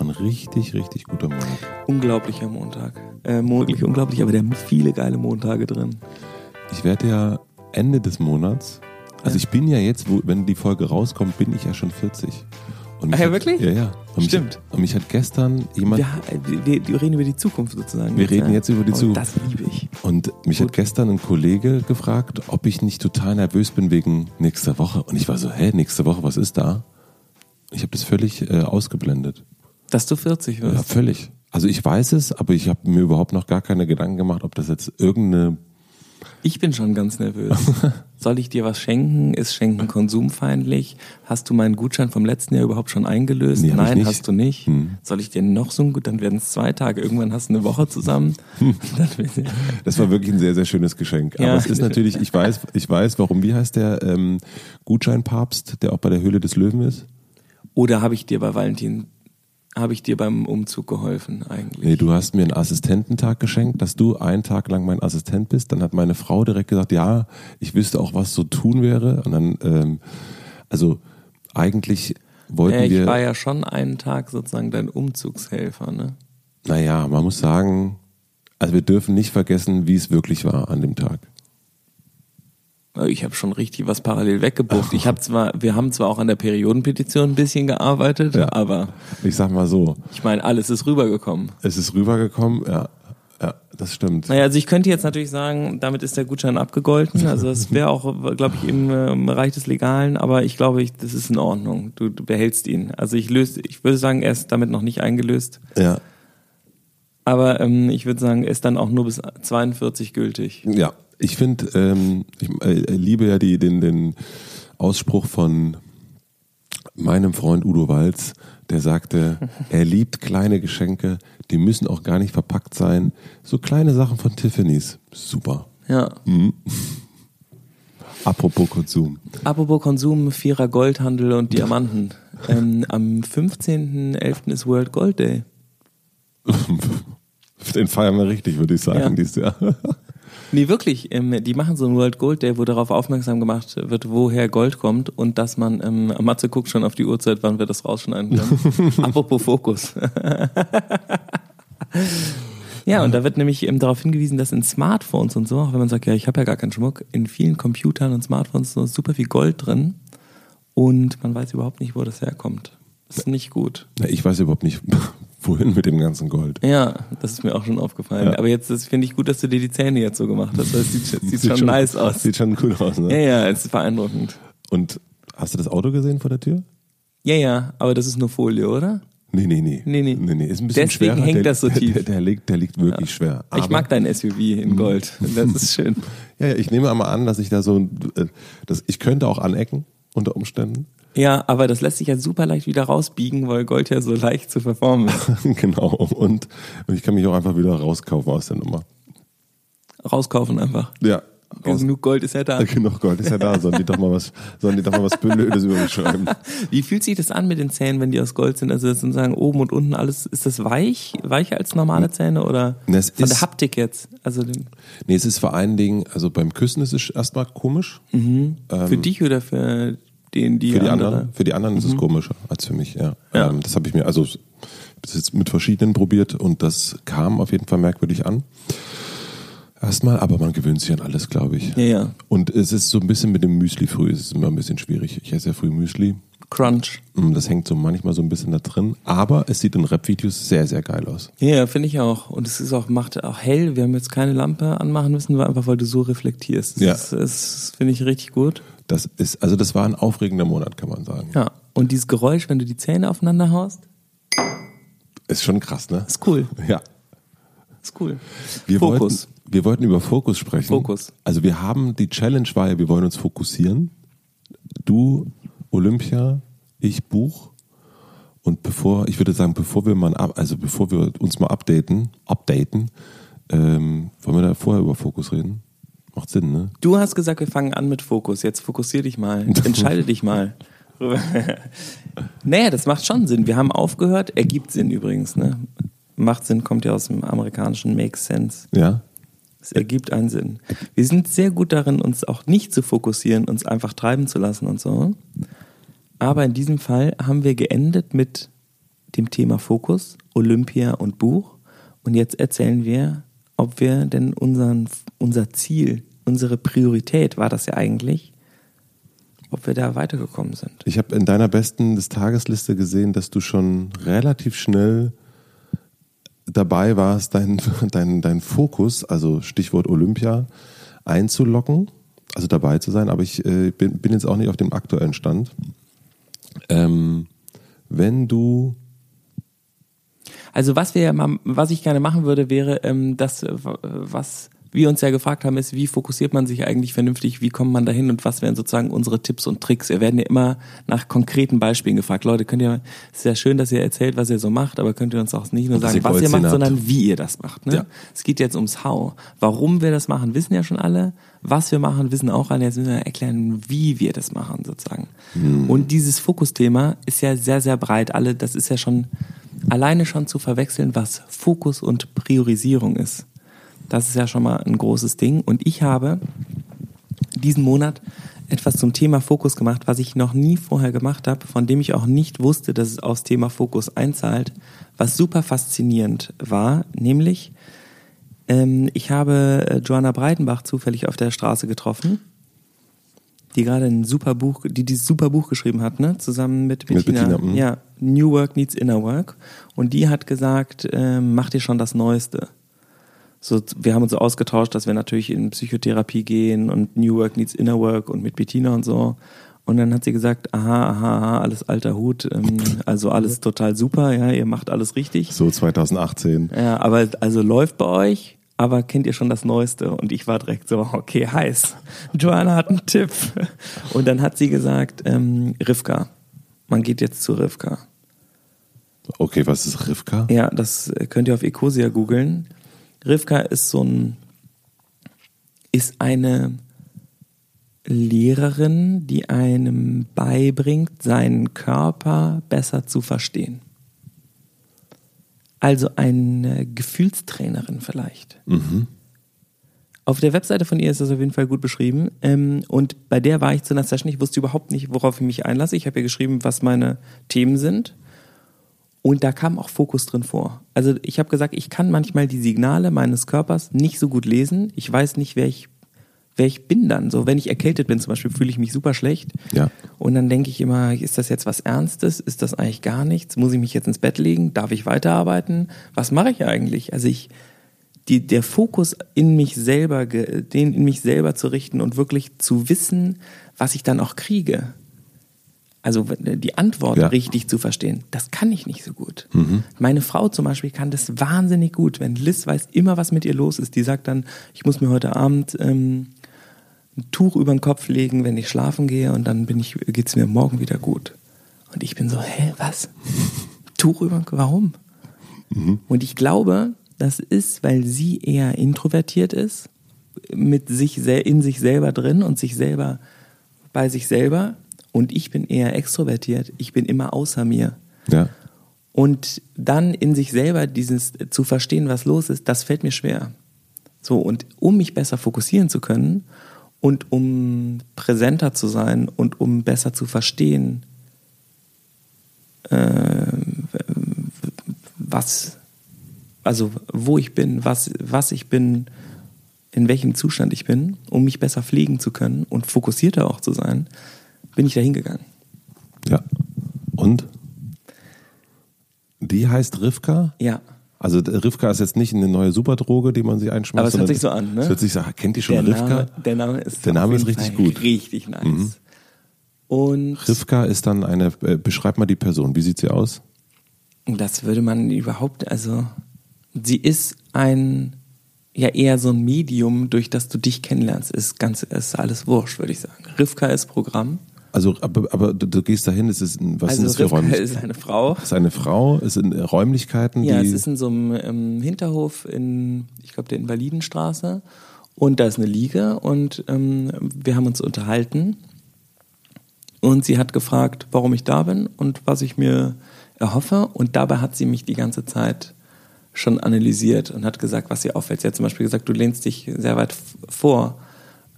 war ein richtig, richtig guter Monat. Unglaublicher Montag. Äh, monatlich unglaublich, aber der hat viele geile Montage drin. Ich werde ja Ende des Monats, also ich bin ja jetzt, wo, wenn die Folge rauskommt, bin ich ja schon 40. Und Ah ja, hat, wirklich? Ja, ja. Und Stimmt. Mich, und mich hat gestern jemand, Wir, wir, wir reden über die Zukunft sozusagen. Wir reden jetzt über die Oh, Zukunft. Das liebe ich. und mich hat gestern ein Kollege gefragt, ob ich nicht total nervös bin wegen nächster Woche. Und ich war so, hä, nächste Woche, was ist da? Ich habe das völlig äh, ausgeblendet. Dass du 40 wirst. Ja, völlig. Also ich weiß es, aber ich habe mir überhaupt noch gar keine Gedanken gemacht, ob das jetzt irgendeine. Ich bin schon ganz nervös. Soll ich dir was schenken? Ist Schenken konsumfeindlich? Hast du meinen Gutschein vom letzten Jahr überhaupt schon eingelöst? Nee, Nein, hast du nicht. Hm. Soll ich dir noch so ein gut? Dann werden es zwei Tage. Irgendwann hast du eine Woche zusammen. Dann, Das war wirklich ein sehr, sehr schönes Geschenk. Ja. Aber es ist natürlich, ich weiß, ich weiß, warum, wie heißt der ähm, Gutscheinpapst, der auch bei der Höhle des Löwen ist? oder habe ich dir bei Valentin, habe ich dir beim Umzug geholfen eigentlich? Nee, du hast mir einen Assistententag geschenkt, dass du einen Tag lang mein Assistent bist. Dann hat meine Frau direkt gesagt, ja, ich wüsste auch, was zu tun wäre. Und dann, ähm, also eigentlich wollten Äh, ich wir, war ja schon einen Tag sozusagen dein Umzugshelfer, ne? naja, man muss sagen, also wir dürfen nicht vergessen, wie es wirklich war an dem Tag. Ich habe schon richtig was parallel weggebucht. Ich habe zwar, wir haben zwar auch an der Periodenpetition ein bisschen gearbeitet, Ja. aber Ich sag mal so, ich meine, alles ist rübergekommen. es ist rübergekommen, ja, ja, das stimmt. Naja, also ich könnte jetzt natürlich sagen, damit ist der Gutschein abgegolten. Also das wäre auch, glaube ich, im ähm, Bereich des Legalen, aber ich glaube, ich, das ist in Ordnung. Du, du behältst ihn. Also ich löse, ich würde sagen, er ist damit noch nicht eingelöst. Ja, Aber ähm, ich würde sagen, er ist dann auch nur bis 42 gültig. Ja, ich finde, ähm, ich äh, liebe ja die, den, den Ausspruch von meinem Freund Udo Walz, der sagte, er liebt kleine Geschenke, die müssen auch gar nicht verpackt sein. So kleine Sachen von Tiffany's. Super. Ja. Apropos Konsum. Apropos Konsum, Vierer Goldhandel und Diamanten. ähm, am 15.11. ist World Gold Day. Den feiern wir richtig, würde ich sagen, Ja. dieses Jahr. Nee, wirklich. Ähm, die machen so einen World Gold Day, wo darauf aufmerksam gemacht wird, woher Gold kommt und dass man, ähm, Matze guckt schon auf die Uhrzeit, wann wir das rausschneiden können. Apropos Fokus. ja, und da wird nämlich ähm, darauf hingewiesen, dass in Smartphones und so, auch wenn man sagt, ja, ich habe ja gar keinen Schmuck, in vielen Computern und Smartphones ist so super viel Gold drin und man weiß überhaupt nicht, wo das herkommt. Das ist nicht gut. Na, ich weiß überhaupt nicht, wohin mit dem ganzen Gold. Ja, das ist mir auch schon aufgefallen. Ja. Aber jetzt finde ich gut, dass du dir die Zähne jetzt so gemacht hast. Das sieht, sieht, schon, nice aus. Sieht schon gut aus, Ja, ne? ja, es ist beeindruckend. Und hast du das Auto gesehen vor der Tür? Ja, ja, aber das ist nur Folie, oder? Nee, nee, nee. Nee, nee. nee, nee. Ist ein bisschen Deswegen schwerer. hängt der, das so tief. Der, der, liegt, der liegt wirklich schwer. ich Aber- mag dein SUV in Gold. Das ist schön. Ja, ja, ich nehme einmal an, dass ich da so, äh, dass ich könnte auch anecken unter Umständen. Ja, aber das lässt sich ja super leicht wieder rausbiegen, weil Gold ja so leicht zu verformen ist. genau. Und, ich kann mich auch einfach wieder rauskaufen aus der Nummer. Rauskaufen einfach. Ja. Raus, Genug Gold ist ja da. genug Gold ist ja da. Sollen die doch mal was, sollen die doch mal was Blödes über mich schreiben? Wie fühlt sich das an mit den Zähnen, wenn die aus Gold sind? Also das sind sagen oben und unten alles, ist das weich, weicher als normale Zähne oder Na, es von ist- der Haptik jetzt? Also Nee, es ist vor allen Dingen, also beim Küssen ist es erstmal komisch. für dich oder für den, die Für die andere? anderen, für die anderen ist es komischer als für mich, ja. Ja. Ähm, das habe ich mir, also das jetzt mit verschiedenen probiert und das kam auf jeden Fall merkwürdig an. Erstmal, aber man gewöhnt sich an alles, glaube ich. Ja, ja. Und es ist so ein bisschen mit dem Müsli früh, es ist immer ein bisschen schwierig. Ich esse ja früh Müsli. Crunch. Mm, Das hängt so manchmal so ein bisschen da drin. Aber es sieht in Rap-Videos sehr, sehr geil aus. Ja, finde ich auch. Und es ist auch, macht auch hell. Wir haben jetzt keine Lampe anmachen müssen, einfach weil du so reflektierst. Das Ja. ist, das finde ich richtig gut. Das ist, also das war ein aufregender Monat, kann man sagen. Ja. Und dieses Geräusch, wenn du die Zähne aufeinander haust, Ist schon krass, ne? ist cool. Ja. Ist cool. Wir Fokus. Wollten, wir wollten über Fokus sprechen. Fokus. Also wir haben, die Challenge war ja, wir wollen uns fokussieren. Du, Olympia, ich Buch. Und bevor, ich würde sagen, bevor wir mal, also bevor wir uns mal updaten, updaten, ähm, wollen wir da vorher über Fokus reden? Macht Sinn, ne? Du hast gesagt, wir fangen an mit Fokus. Jetzt fokussier dich mal. Entscheide dich mal. naja, das macht schon Sinn. Wir haben aufgehört. Ergibt Sinn übrigens. Ne? Macht Sinn, kommt ja aus dem amerikanischen Makes Sense. Ja? Es ergibt einen Sinn. Wir sind sehr gut darin, uns auch nicht zu fokussieren, uns einfach treiben zu lassen und so. Aber in diesem Fall haben wir geendet mit dem Thema Fokus, Olympia und Buch. Und jetzt erzählen wir, ob wir denn unseren, unser Ziel, unsere Priorität war das ja eigentlich, ob wir da weitergekommen sind. Ich habe in deiner besten des Tagesliste gesehen, dass du schon relativ schnell dabei warst, deinen dein, dein Fokus, also Stichwort Olympia, einzulocken, also dabei zu sein, aber ich äh, bin, bin jetzt auch nicht auf dem aktuellen Stand. Ähm, wenn du Also was wir ja mal, was ich gerne machen würde, wäre ähm, das, äh, was wir uns ja gefragt haben, ist, wie fokussiert man sich eigentlich vernünftig, wie kommt man dahin und was wären sozusagen unsere Tipps und Tricks? Wir werden ja immer nach konkreten Beispielen gefragt. Leute, könnt ihr, es ist ja schön, dass ihr erzählt, was ihr so macht, aber könnt ihr uns auch nicht nur Und sagen, was ihr macht, habt. sondern wie ihr das macht. Ne? Ja. Es geht jetzt ums How. Warum wir das machen, wissen ja schon alle. Was wir machen, wissen auch alle. Jetzt müssen wir erklären, wie wir das machen, sozusagen. Und dieses Fokusthema ist ja sehr, sehr breit. Alle, das ist ja schon alleine schon zu verwechseln, was Fokus und Priorisierung ist. Das ist ja schon mal ein großes Ding. Und ich habe diesen Monat etwas zum Thema Fokus gemacht, was ich noch nie vorher gemacht habe, von dem ich auch nicht wusste, dass es aufs Thema Fokus einzahlt, was super faszinierend war, nämlich ähm, ich habe äh, Joanna Breitenbach zufällig auf der Straße getroffen, die gerade ein super Buch, die dieses super Buch geschrieben hat, ne, zusammen mit Mit Bettina. Bettina, mhm. ja, New Work Needs Inner Work. Und die hat gesagt, ähm, mach dir schon das Neueste so, wir haben uns so ausgetauscht, dass wir natürlich in Psychotherapie gehen und New Work needs Inner Work und mit Bettina und so. Und dann hat sie gesagt, aha, aha, aha, alles alter Hut, ähm, also alles total super, ja, ihr macht alles richtig. so 2018, Ja, aber also läuft bei euch, aber kennt ihr schon das Neueste? Und ich war direkt so, okay, heiß. Joanna hat einen Tipp. Und dann hat sie gesagt, ähm, Rivka, man geht jetzt zu Rivka. okay, was ist Rivka? Ja, das könnt ihr auf Ecosia googeln. Rivka ist so ein, ist eine Lehrerin, die einem beibringt, seinen Körper besser zu verstehen. Also eine Gefühlstrainerin vielleicht. Auf der Webseite von ihr ist das auf jeden Fall gut beschrieben. Ähm, und bei der war ich zu einer Session. Ich wusste überhaupt nicht, worauf ich mich einlasse. Ich habe ihr geschrieben, was meine Themen sind. Und da kam auch Fokus drin vor. Also ich habe gesagt, ich kann manchmal die Signale meines Körpers nicht so gut lesen. Ich weiß nicht, wer ich, wer ich bin dann. So, wenn ich erkältet bin zum Beispiel, fühle ich mich super schlecht. Ja. Und dann denke ich immer, ist das jetzt was Ernstes? Ist das eigentlich gar nichts? Muss ich mich jetzt ins Bett legen? Darf ich weiterarbeiten? Was mache ich eigentlich? Also ich, die, der Fokus in mich selber, den in mich selber zu richten und wirklich zu wissen, was ich dann auch kriege. Also die Antwort Ja. richtig zu verstehen, das kann ich nicht so gut. Meine Frau zum Beispiel kann das wahnsinnig gut. Wenn Liz weiß immer, was mit ihr los ist, die sagt dann, ich muss mir heute Abend ähm, ein Tuch über den Kopf legen, wenn ich schlafen gehe und dann bin ich, geht's mir morgen wieder gut. Und ich bin so, hä, was? Tuch über den Kopf, warum? Und ich glaube, das ist, weil sie eher introvertiert ist, mit sich in sich selber drin und sich selber bei sich selber. Und ich bin eher extrovertiert. Ich bin immer außer mir. Ja. Und dann in sich selber dieses äh, zu verstehen, was los ist, das fällt mir schwer. So, und um mich besser fokussieren zu können und um präsenter zu sein und um besser zu verstehen, äh, was, also wo ich bin, was, was ich bin, in welchem Zustand ich bin, um mich besser pflegen zu können und fokussierter auch zu sein, bin ich da hingegangen. Ja. Und? Die heißt Rivka? Ja. Also Rivka ist jetzt nicht eine neue Superdroge, die man sich einschmeißt. Aber es hört sich so an, ne? Es hört sich so, kennt ihr schon der Rivka? Name, der Name ist, Der Name ist richtig Fall gut. Mhm. Richtig nice. Und Rivka ist dann eine, äh, beschreib mal die Person, wie sieht sie aus? das würde man überhaupt, also sie ist ein, ja eher so ein Medium, durch das du dich kennenlernst. Ist ganz, ist alles wurscht, würde ich sagen. Rivka ist Programm. Also, aber, aber du, du gehst dahin, es ist, was sind also das für Rivka Räumlichkeiten? ist eine Frau. ist eine Frau, es sind Räumlichkeiten, Ja, es ist in so einem ähm, Hinterhof in, ich glaube, der Invalidenstraße. Und da ist eine Liege und ähm, wir haben uns unterhalten. Und sie hat gefragt, warum ich da bin und was ich mir erhoffe. Und dabei hat sie mich die ganze Zeit schon analysiert und hat gesagt, was ihr auffällt. Sie hat zum Beispiel gesagt, du lehnst dich sehr weit vor,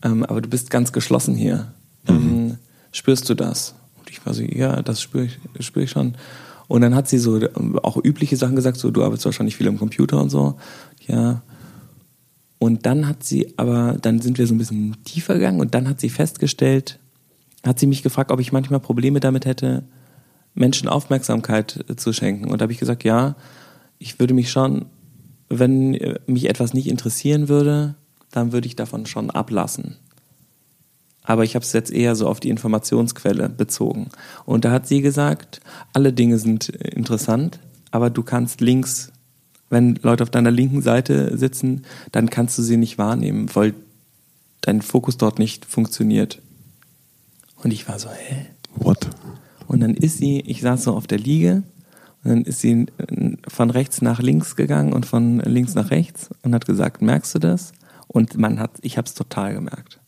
ähm, aber du bist ganz geschlossen hier. Ähm, spürst du das? Und ich war so, ja, das spüre ich, spür ich schon. Und dann hat sie so ähm, auch übliche Sachen gesagt, so du arbeitest wahrscheinlich viel am Computer und so. Ja. Und dann hat sie aber, dann sind wir so ein bisschen tiefer gegangen und dann hat sie festgestellt, hat sie mich gefragt, ob ich manchmal Probleme damit hätte, Menschen Aufmerksamkeit zu schenken. Und da habe ich gesagt, ja, ich würde mich schon, wenn mich etwas nicht interessieren würde, dann würde ich davon schon ablassen. Aber ich habe es jetzt eher so auf die Informationsquelle bezogen. Und da hat sie gesagt, alle Dinge sind interessant, aber du kannst links, wenn Leute auf deiner linken Seite sitzen, dann kannst du sie nicht wahrnehmen, weil dein Fokus dort nicht funktioniert. Und ich war so, hä? What? Und dann ist sie, ich saß so auf der Liege und dann ist sie von rechts nach links gegangen und von links nach rechts und hat gesagt, merkst du das? Und man hat, ich habe es total gemerkt.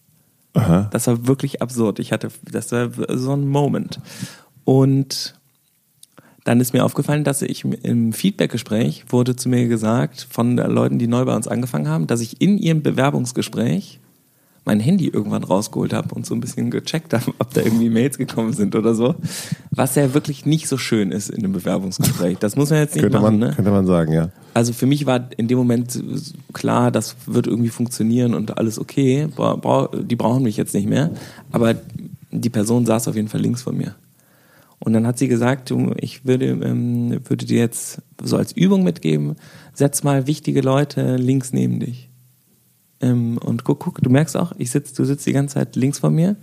Aha. Das war wirklich absurd. Ich hatte, das war so ein Moment. Und dann ist mir aufgefallen, dass ich im Feedbackgespräch wurde zu mir gesagt von Leuten, die neu bei uns angefangen haben, dass ich in ihrem Bewerbungsgespräch mein Handy irgendwann rausgeholt habe und so ein bisschen gecheckt habe, ob da irgendwie Mails gekommen sind oder so. Was ja wirklich nicht so schön ist in einem Bewerbungsgespräch. Das muss man jetzt nicht könnte machen. Man, ne? Könnte man sagen, ja. Also für mich war in dem Moment klar, das wird irgendwie funktionieren und alles okay. Die brauchen mich jetzt nicht mehr. Aber die Person saß auf jeden Fall links von mir. Und dann hat sie gesagt, ich würde, ähm, würde dir jetzt so als Übung mitgeben, setz mal wichtige Leute links neben dich. Ähm, und guck, guck, du merkst auch, ich sitz, du sitzt die ganze Zeit links von mir.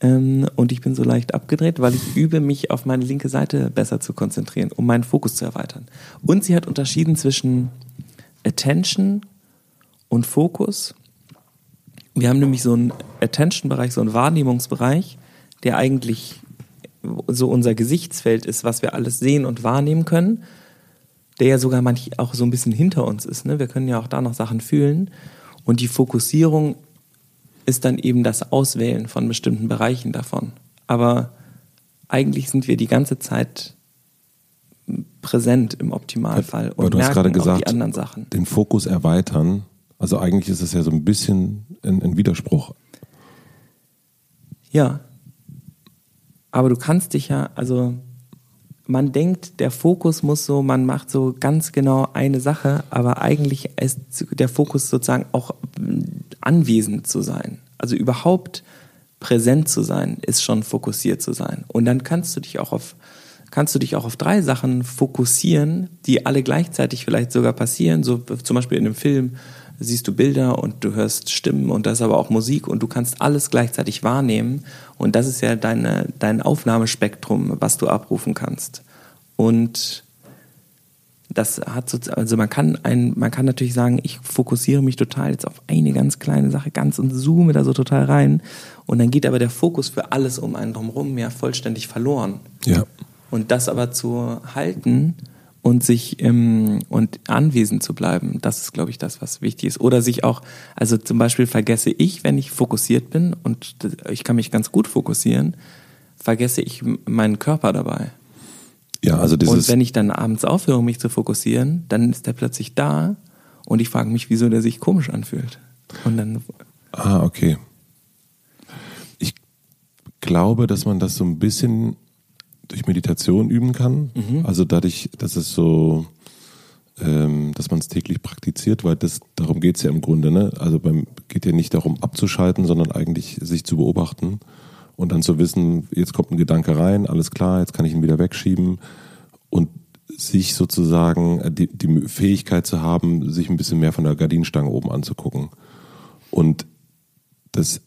Ähm, und ich bin so leicht abgedreht, weil ich übe, mich auf meine linke Seite besser zu konzentrieren, um meinen Fokus zu erweitern. Und sie hat unterschieden zwischen Attention und Fokus. Wir haben nämlich so einen Attention-Bereich, so einen Wahrnehmungsbereich, der eigentlich so unser Gesichtsfeld ist, was wir alles sehen und wahrnehmen können, der ja sogar manchmal auch so ein bisschen hinter uns ist. Ne? Wir können ja auch da noch Sachen fühlen. Und die Fokussierung ist dann eben das Auswählen von bestimmten Bereichen davon. Aber eigentlich sind wir die ganze Zeit präsent im Optimalfall und du hast gerade gesagt, die anderen Sachen. Den Fokus erweitern. Also eigentlich ist es ja so ein bisschen ein, ein Widerspruch. Ja. Aber du kannst dich ja, also man denkt, der Fokus muss so, man macht so ganz genau eine Sache, aber eigentlich ist der Fokus sozusagen auch anwesend zu sein. Also überhaupt präsent zu sein, ist schon fokussiert zu sein. Und dann kannst du dich auch auf kannst du dich auch auf drei Sachen fokussieren, die alle gleichzeitig vielleicht sogar passieren. So zum Beispiel in einem Film siehst du Bilder und du hörst Stimmen und da ist aber auch Musik und du kannst alles gleichzeitig wahrnehmen. Und das ist ja deine, dein Aufnahmespektrum, was du abrufen kannst. Und das hat so, also man kann ein, man kann natürlich sagen, ich fokussiere mich total jetzt auf eine ganz kleine Sache, ganz und zoome da so total rein. Und dann geht aber der Fokus für alles um einen drumherum ja vollständig verloren. Ja. Und das aber zu halten und sich ähm, und anwesend zu bleiben, das ist, glaube ich, das, was wichtig ist. Oder sich auch, also zum Beispiel vergesse ich, wenn ich fokussiert bin und ich kann mich ganz gut fokussieren, vergesse ich meinen Körper dabei. Ja, also dieses und wenn ich dann abends aufhöre, mich zu fokussieren, dann ist der plötzlich da und ich frage mich, wieso der sich komisch anfühlt. Und dann. Ah, okay. Ich glaube, dass man das so ein bisschen durch Meditation üben kann. Mhm. Also dadurch, dass es so, ähm, dass man es täglich praktiziert, weil das darum geht es ja im Grunde. Ne? Also beim geht ja nicht darum abzuschalten, sondern eigentlich sich zu beobachten und dann zu wissen, jetzt kommt ein Gedanke rein, alles klar, jetzt kann ich ihn wieder wegschieben und sich sozusagen äh, die, die Fähigkeit zu haben, sich ein bisschen mehr von der Gardinenstange oben anzugucken. Und das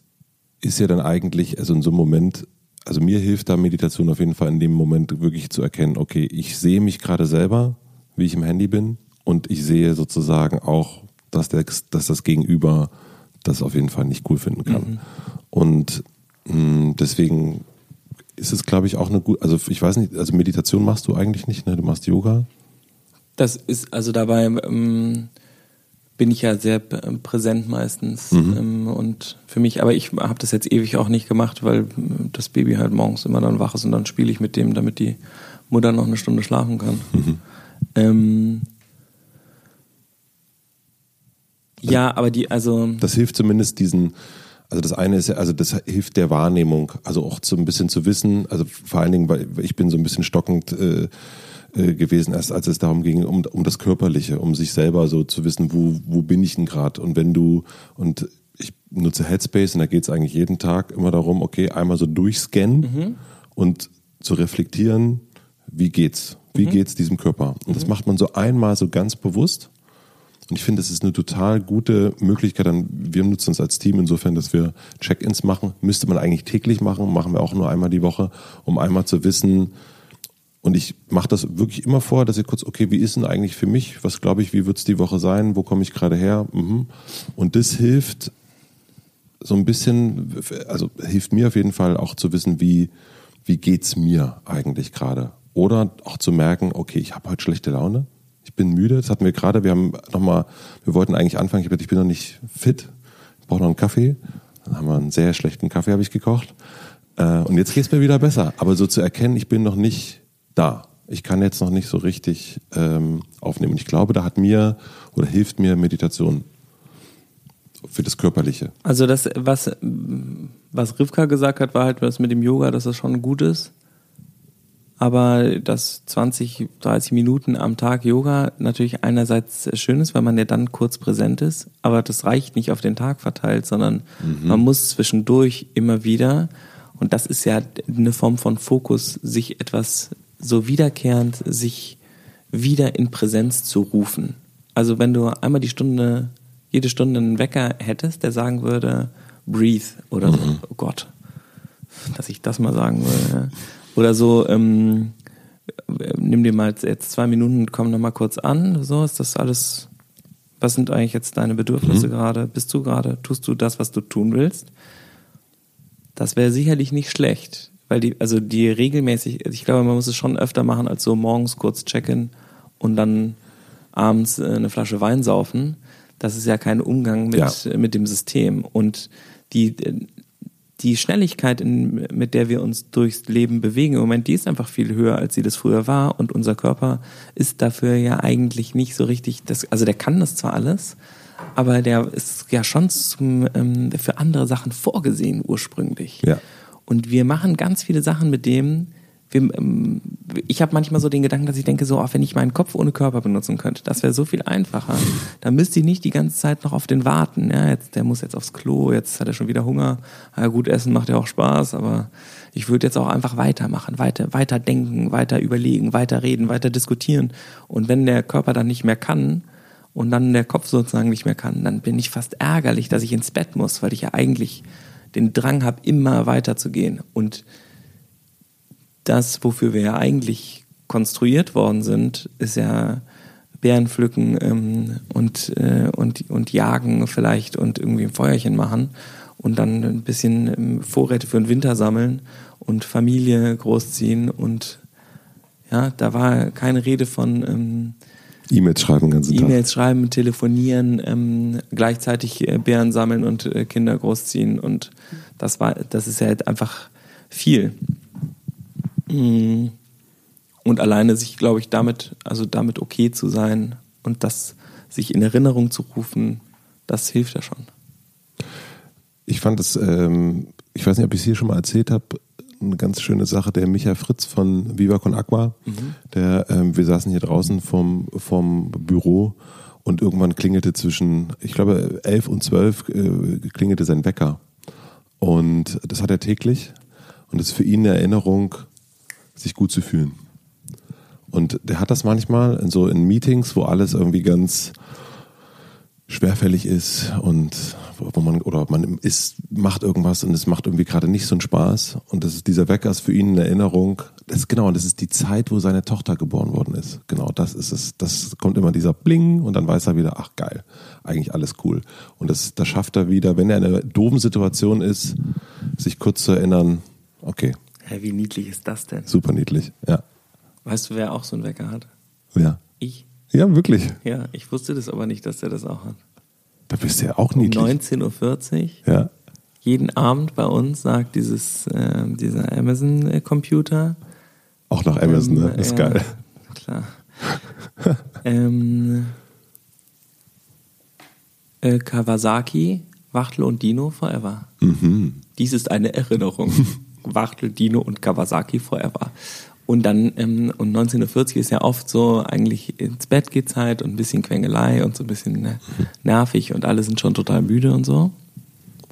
ist ja dann eigentlich, also in so einem Moment, also mir hilft da Meditation auf jeden Fall in dem Moment wirklich zu erkennen, okay, ich sehe mich gerade selber, wie ich im Handy bin und ich sehe sozusagen auch, dass, der, dass das Gegenüber das auf jeden Fall nicht cool finden kann. Mhm. Und hm, deswegen ist es, glaube ich, auch eine gute, also ich weiß nicht, also Meditation machst du eigentlich nicht, ne? Du machst Yoga. Das ist, also dabei ähm, bin ich ja sehr präsent meistens mhm. ähm, und für mich, aber ich habe das jetzt ewig auch nicht gemacht, weil das Baby halt morgens immer dann wach ist und dann spiele ich mit dem, damit die Mutter noch eine Stunde schlafen kann. Mhm. Ähm, ja, aber die, also. Das hilft zumindest diesen, Also das eine ist ja, also das hilft der Wahrnehmung, also auch so ein bisschen zu wissen, also vor allen Dingen, weil ich bin so ein bisschen stockend äh, äh, gewesen, erst als es darum ging, um, um das Körperliche, um sich selber so zu wissen, wo, wo bin ich denn gerade? Und wenn du, und ich nutze Headspace und da geht es eigentlich jeden Tag immer darum, okay, einmal so durchscannen mhm. und zu reflektieren, wie geht's? Wie mhm. geht's diesem Körper? Und das mhm. macht man so einmal so ganz bewusst. Und ich finde, das ist eine total gute Möglichkeit. Dann, wir nutzen es als Team insofern, dass wir Check-ins machen. Müsste man eigentlich täglich machen, machen wir auch nur einmal die Woche, um einmal zu wissen, und ich mache das wirklich immer vor, dass ich kurz, okay, wie ist denn eigentlich für mich? Was glaube ich, wie wird es die Woche sein? Wo komme ich gerade her? Mhm. Und das hilft so ein bisschen, also hilft mir auf jeden Fall auch zu wissen, wie, wie geht's mir eigentlich gerade? Oder auch zu merken, okay, ich habe heute schlechte Laune, ich bin müde. Das hatten wir gerade, wir haben nochmal, wir wollten eigentlich anfangen, ich, hab, ich bin noch nicht fit, ich brauche noch einen Kaffee. Dann haben wir einen sehr schlechten Kaffee, habe ich gekocht. Äh, und jetzt geht es mir wieder besser. Aber so zu erkennen, ich bin noch nicht da. Ich kann jetzt noch nicht so richtig ähm, aufnehmen. Und ich glaube, da hat mir oder hilft mir Meditation für das Körperliche. Also das, was, was Rivka gesagt hat, war halt das mit dem Yoga, dass das schon gut ist. Aber dass 20, 30 Minuten am Tag Yoga natürlich einerseits schön ist, weil man ja dann kurz präsent ist, aber das reicht nicht auf den Tag verteilt, sondern mhm. man muss zwischendurch immer wieder, und das ist ja eine Form von Fokus, sich etwas so wiederkehrend sich wieder in Präsenz zu rufen. Also wenn du einmal die Stunde, jede Stunde einen Wecker hättest, der sagen würde, breathe oder so, mhm. oh Gott, dass ich das mal sagen würde. Oder so, ähm, nimm dir mal jetzt zwei Minuten, komm noch mal kurz an, so ist das alles, was sind eigentlich jetzt deine Bedürfnisse mhm. gerade? Bist du gerade, tust du das, was du tun willst? Das wäre sicherlich nicht schlecht weil die, also die regelmäßig, ich glaube, man muss es schon öfter machen, als so morgens kurz checken und dann abends äh, eine Flasche Wein saufen. Das ist ja kein Umgang mit, ja. mit dem System. Und die, die Schnelligkeit, in, mit der wir uns durchs Leben bewegen im Moment, die ist einfach viel höher, als sie das früher war. Und unser Körper ist dafür ja eigentlich nicht so richtig, das, also der kann das zwar alles, aber der ist ja schon zum, ähm, für andere Sachen vorgesehen ursprünglich. Ja. Und wir machen ganz viele Sachen mit dem. Wir, ähm, ich habe manchmal so den Gedanken, dass ich denke, so, auch wenn ich meinen Kopf ohne Körper benutzen könnte, das wäre so viel einfacher. Da müsste ich nicht die ganze Zeit noch auf den warten. Ja, jetzt, der muss jetzt aufs Klo, jetzt hat er schon wieder Hunger. Ja, gut, Essen macht ja auch Spaß, aber ich würde jetzt auch einfach weitermachen, weiter, weiter denken, weiter überlegen, weiter reden, weiter diskutieren. Und wenn der Körper dann nicht mehr kann, und dann der Kopf sozusagen nicht mehr kann, dann bin ich fast ärgerlich, dass ich ins Bett muss, weil ich ja eigentlich den Drang habe, immer weiterzugehen. Und das, wofür wir ja eigentlich konstruiert worden sind, ist ja Bären pflücken ähm, und, äh, und, und jagen vielleicht und irgendwie ein Feuerchen machen und dann ein bisschen ähm, Vorräte für den Winter sammeln und Familie großziehen und ja, da war keine Rede von ähm, E-Mails schreiben den ganzen Tag. E-Mails schreiben, telefonieren, ähm, gleichzeitig äh, Bären sammeln und äh, Kinder großziehen und das war, das ist ja halt einfach viel. Mm. Und alleine sich, glaube ich, damit, also damit okay zu sein und das sich in Erinnerung zu rufen, das hilft ja schon. Ich fand es, ähm, ich weiß nicht, ob ich es hier schon mal erzählt habe, eine ganz schöne Sache. Der Michael Fritz von Viva Con Aqua, mhm. der, ähm, wir saßen hier draußen vom, vom Büro und irgendwann klingelte zwischen, ich glaube, elf und zwölf äh, klingelte sein Wecker. Und das hat er täglich. Und das ist für ihn eine Erinnerung, sich gut zu fühlen. Und der hat das manchmal in so in Meetings, wo alles irgendwie ganz schwerfällig ist und wo man oder man ist, macht irgendwas und es macht irgendwie gerade nicht so einen Spaß. Und das ist dieser Wecker ist für ihn eine Erinnerung. Das ist genau, das ist die Zeit, wo seine Tochter geboren worden ist. Genau, das ist es. Das kommt immer dieser Bling und dann weiß er wieder, ach geil, eigentlich alles cool. Und das, das schafft er wieder, wenn er in einer doofen Situation ist, sich kurz zu erinnern, okay. Hey, wie niedlich ist das denn? Super niedlich, ja. Weißt du, wer auch so einen Wecker hat? Ja. Ich. Ja, wirklich. Ja, ich wusste das aber nicht, dass er das auch hat. Da bist du ja auch niedlich. Um 19.40 Uhr. Ja. Jeden Abend bei uns sagt dieses, äh, dieser Amazon-Computer. Auch nach Amazon, ähm, ne? Das ist ja, geil. Klar. ähm, äh, Kawasaki Wachtel und Dino forever. Mhm. Dies ist eine Erinnerung. Wachtel, Dino und Kawasaki forever. Und dann, ähm, und 1940 ist ja oft so, eigentlich ins Bett geht Zeit und ein bisschen Quengelei und so ein bisschen ne, nervig und alle sind schon total müde und so.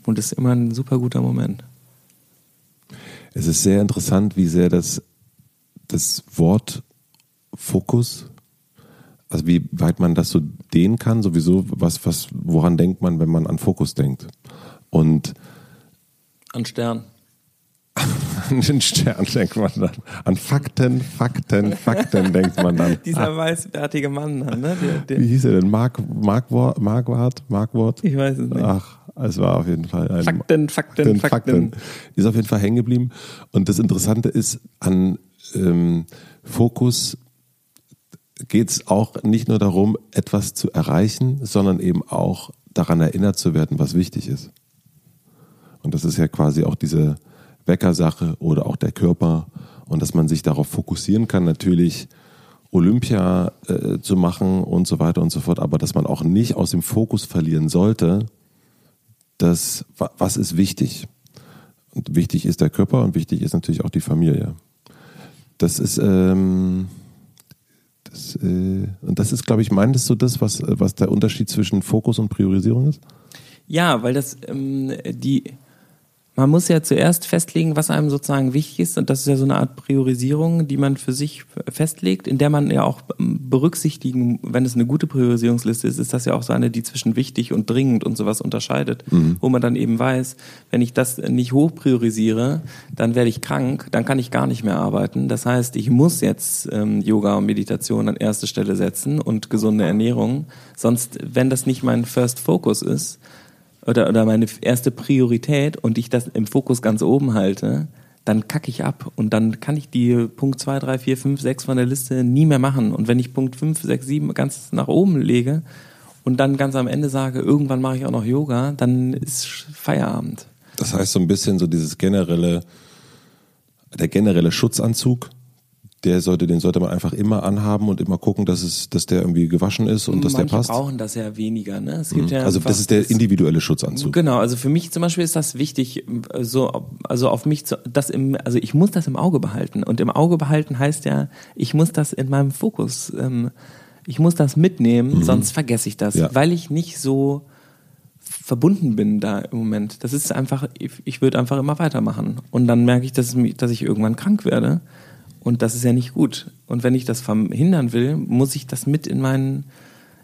Und das ist immer ein super guter Moment. Es ist sehr interessant, wie sehr das, das Wort Fokus, also wie weit man das so dehnen kann, sowieso, was, was, woran denkt man, wenn man an Fokus denkt? Und An Stern. an den Stern denkt man dann. An Fakten, Fakten, Fakten denkt man dann. Dieser weißbärtige Mann, da, ne? Der, der, Wie hieß er denn? Mark, Markwort? Markwart? Markwort? ich weiß es nicht. Ach, es war auf jeden Fall ein Fakten, Fakten, Fakten. Ist auf jeden Fall hängen geblieben. Und das Interessante ist, an ähm, Fokus geht es auch nicht nur darum, etwas zu erreichen, sondern eben auch daran erinnert zu werden, was wichtig ist. Und das ist ja quasi auch diese Weckersache oder auch der Körper und dass man sich darauf fokussieren kann, natürlich Olympia äh, zu machen und so weiter und so fort, aber dass man auch nicht aus dem Fokus verlieren sollte, dass, wa- was ist wichtig. Und wichtig ist der Körper und wichtig ist natürlich auch die Familie. Das ist, ähm, das, äh, und das ist, glaube ich, meintest du das, was, was der Unterschied zwischen Fokus und Priorisierung ist? Ja, weil das ähm, die man muss ja zuerst festlegen, was einem sozusagen wichtig ist. Und das ist ja so eine Art Priorisierung, die man für sich festlegt, in der man ja auch ähm, berücksichtigen, wenn es eine gute Priorisierungsliste ist, ist das ja auch so eine, die zwischen wichtig und dringend und sowas unterscheidet, wo man dann eben weiß, wenn ich das nicht hoch priorisiere, dann werde ich krank, dann kann ich gar nicht mehr arbeiten. Das heißt, ich muss jetzt ähm, Yoga und Meditation an erste Stelle setzen und gesunde Ernährung, sonst, wenn das nicht mein First Focus ist, oder, oder meine erste Priorität und ich das im Fokus ganz oben halte, dann kacke ich ab und dann kann ich die Punkt 2, 3, 4, 5, 6 von der Liste nie mehr machen. Und wenn ich Punkt 5, 6, 7 ganz nach oben lege und dann ganz am Ende sage, irgendwann mache ich auch noch Yoga, dann ist Feierabend. Das heißt so ein bisschen so dieses generelle, der generelle Schutzanzug, der sollte, den sollte man einfach immer anhaben und immer gucken, dass es, dass der irgendwie gewaschen ist und dass Manche der passt. brauchen das ja weniger. Ne? Es gibt ja Also das ist der individuelle Schutzanzug. Genau, also für mich zum Beispiel ist das wichtig, so, also auf mich, zu, das im, also ich muss das im Auge behalten. Und im Auge behalten heißt ja, ich muss das in meinem Fokus, ähm, ich muss das mitnehmen, sonst vergesse ich das, Ja. weil ich nicht so verbunden bin da im Moment. Das ist einfach, ich, ich würde einfach immer weitermachen. Und dann merke ich, dass, dass ich irgendwann krank werde. Und das ist ja nicht gut. Und wenn ich das verhindern will, muss ich das mit in meinen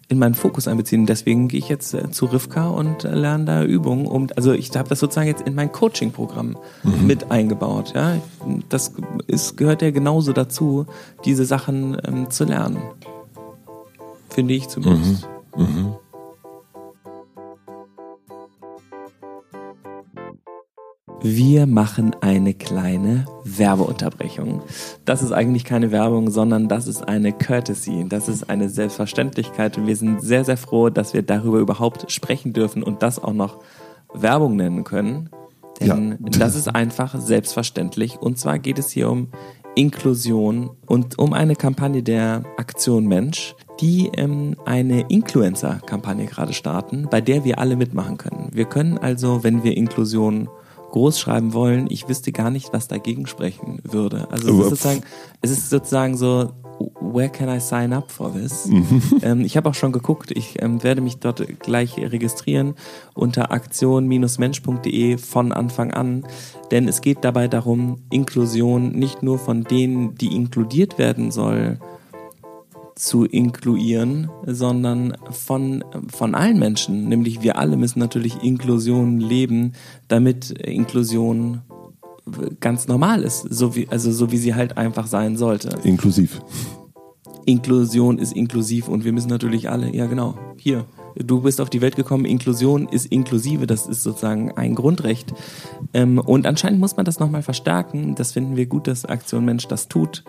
in meinen Fokus einbeziehen. Deswegen gehe ich jetzt äh, zu Rivka und äh, lerne da Übungen. Um, also ich habe das sozusagen jetzt in mein Coaching-Programm mit eingebaut. Ja? Das ist, gehört ja genauso dazu, diese Sachen ähm, zu lernen. Finde ich zumindest. Wir machen eine kleine Werbeunterbrechung. Das ist eigentlich keine Werbung, sondern das ist eine Courtesy. Das ist eine Selbstverständlichkeit und wir sind sehr, sehr froh, dass wir darüber überhaupt sprechen dürfen und das auch noch Werbung nennen können. Denn Ja. das ist einfach selbstverständlich. Und zwar geht es hier um Inklusion und um eine Kampagne der Aktion Mensch, die ähm, eine Influencer-Kampagne gerade starten, bei der wir alle mitmachen können. Wir können also, wenn wir Inklusion groß schreiben wollen, ich wüsste gar nicht, was dagegen sprechen würde. Also es ist sozusagen, es ist sozusagen so, where can I sign up for this? ähm, ich habe auch schon geguckt, ich ähm, werde mich dort gleich registrieren unter aktion-mensch.de von Anfang an, denn es geht dabei darum, Inklusion nicht nur von denen, die inkludiert werden soll, zu inkluieren, sondern von, von allen Menschen. Nämlich wir alle müssen natürlich Inklusion leben, damit Inklusion ganz normal ist, so wie, also so wie sie halt einfach sein sollte. Inklusiv. Inklusion ist inklusiv und wir müssen natürlich alle, ja genau, hier, du bist auf die Welt gekommen, Inklusion ist inklusive, das ist sozusagen ein Grundrecht. Ähm, und anscheinend muss man das nochmal verstärken. Das finden wir gut, dass Aktion Mensch das tut.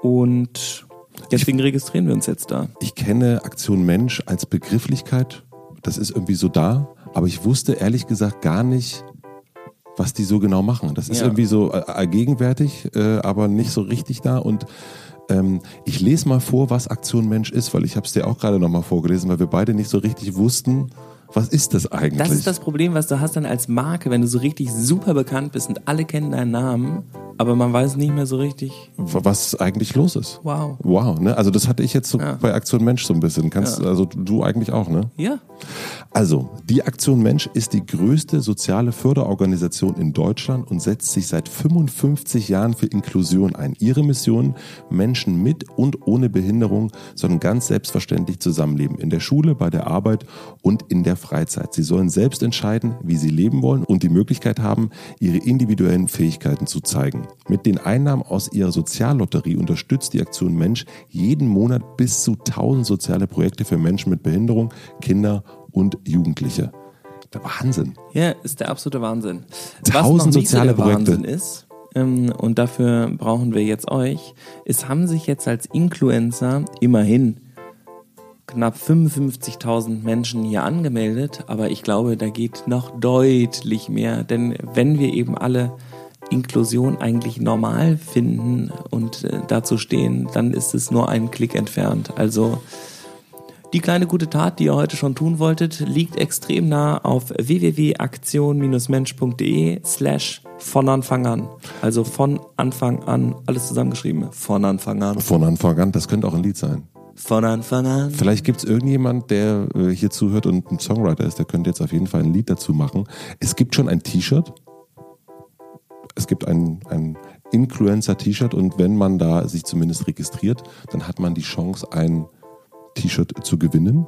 Und deswegen registrieren wir uns jetzt da. Ich kenne Aktion Mensch als Begrifflichkeit. Das ist irgendwie so da. Aber ich wusste ehrlich gesagt gar nicht, was die so genau machen. Das ist Ja. irgendwie so äh, allgegenwärtig, äh, aber nicht so richtig da. Und Ähm, ich lese mal vor, was Aktion Mensch ist, weil ich habe es dir auch gerade nochmal vorgelesen, weil wir beide nicht so richtig wussten, was ist das eigentlich? Das ist das Problem, was du hast dann als Marke, wenn du so richtig super bekannt bist und alle kennen deinen Namen, aber man weiß nicht mehr so richtig, was eigentlich los ist. wow. Wow, ne? Also das hatte ich jetzt so Ja. bei Aktion Mensch so ein bisschen. Kannst Ja. also du eigentlich auch, ne? Ja, Also, die Aktion Mensch ist die größte soziale Förderorganisation in Deutschland und setzt sich seit 55 Jahren für Inklusion ein. Ihre Mission, Menschen mit und ohne Behinderung sollen ganz selbstverständlich zusammenleben. In der Schule, bei der Arbeit und in der Freizeit. Sie sollen selbst entscheiden, wie sie leben wollen und die Möglichkeit haben, ihre individuellen Fähigkeiten zu zeigen. Mit den Einnahmen aus ihrer Soziallotterie unterstützt die Aktion Mensch jeden Monat bis zu 1000 soziale Projekte für Menschen mit Behinderung, Kinder und Jugendliche. Der Wahnsinn. ja, ist der absolute Wahnsinn. Tausend Was noch nicht so soziale der Projekte. Wahnsinn ist, ähm, und dafür brauchen wir jetzt euch, es haben sich jetzt als Influencer immerhin knapp 55.000 Menschen hier angemeldet, aber ich glaube, da geht noch deutlich mehr, denn wenn wir eben alle Inklusion eigentlich normal finden und äh, dazu stehen, dann ist es nur einen Klick entfernt. Also die kleine gute Tat, die ihr heute schon tun wolltet, liegt extrem nah auf www.aktion-mensch.de slash von Anfang an. Also von Anfang an, alles zusammengeschrieben. Von Anfang an. Von Anfang an, das könnte auch ein Lied sein. Von Anfang an. Vielleicht gibt es irgendjemand, der äh, hier zuhört und ein Songwriter ist, der könnte jetzt auf jeden Fall ein Lied dazu machen. Es gibt schon ein T-Shirt. Es gibt ein, ein Influencer-T-Shirt und wenn man da sich zumindest registriert, dann hat man die Chance, ein T-Shirt zu gewinnen.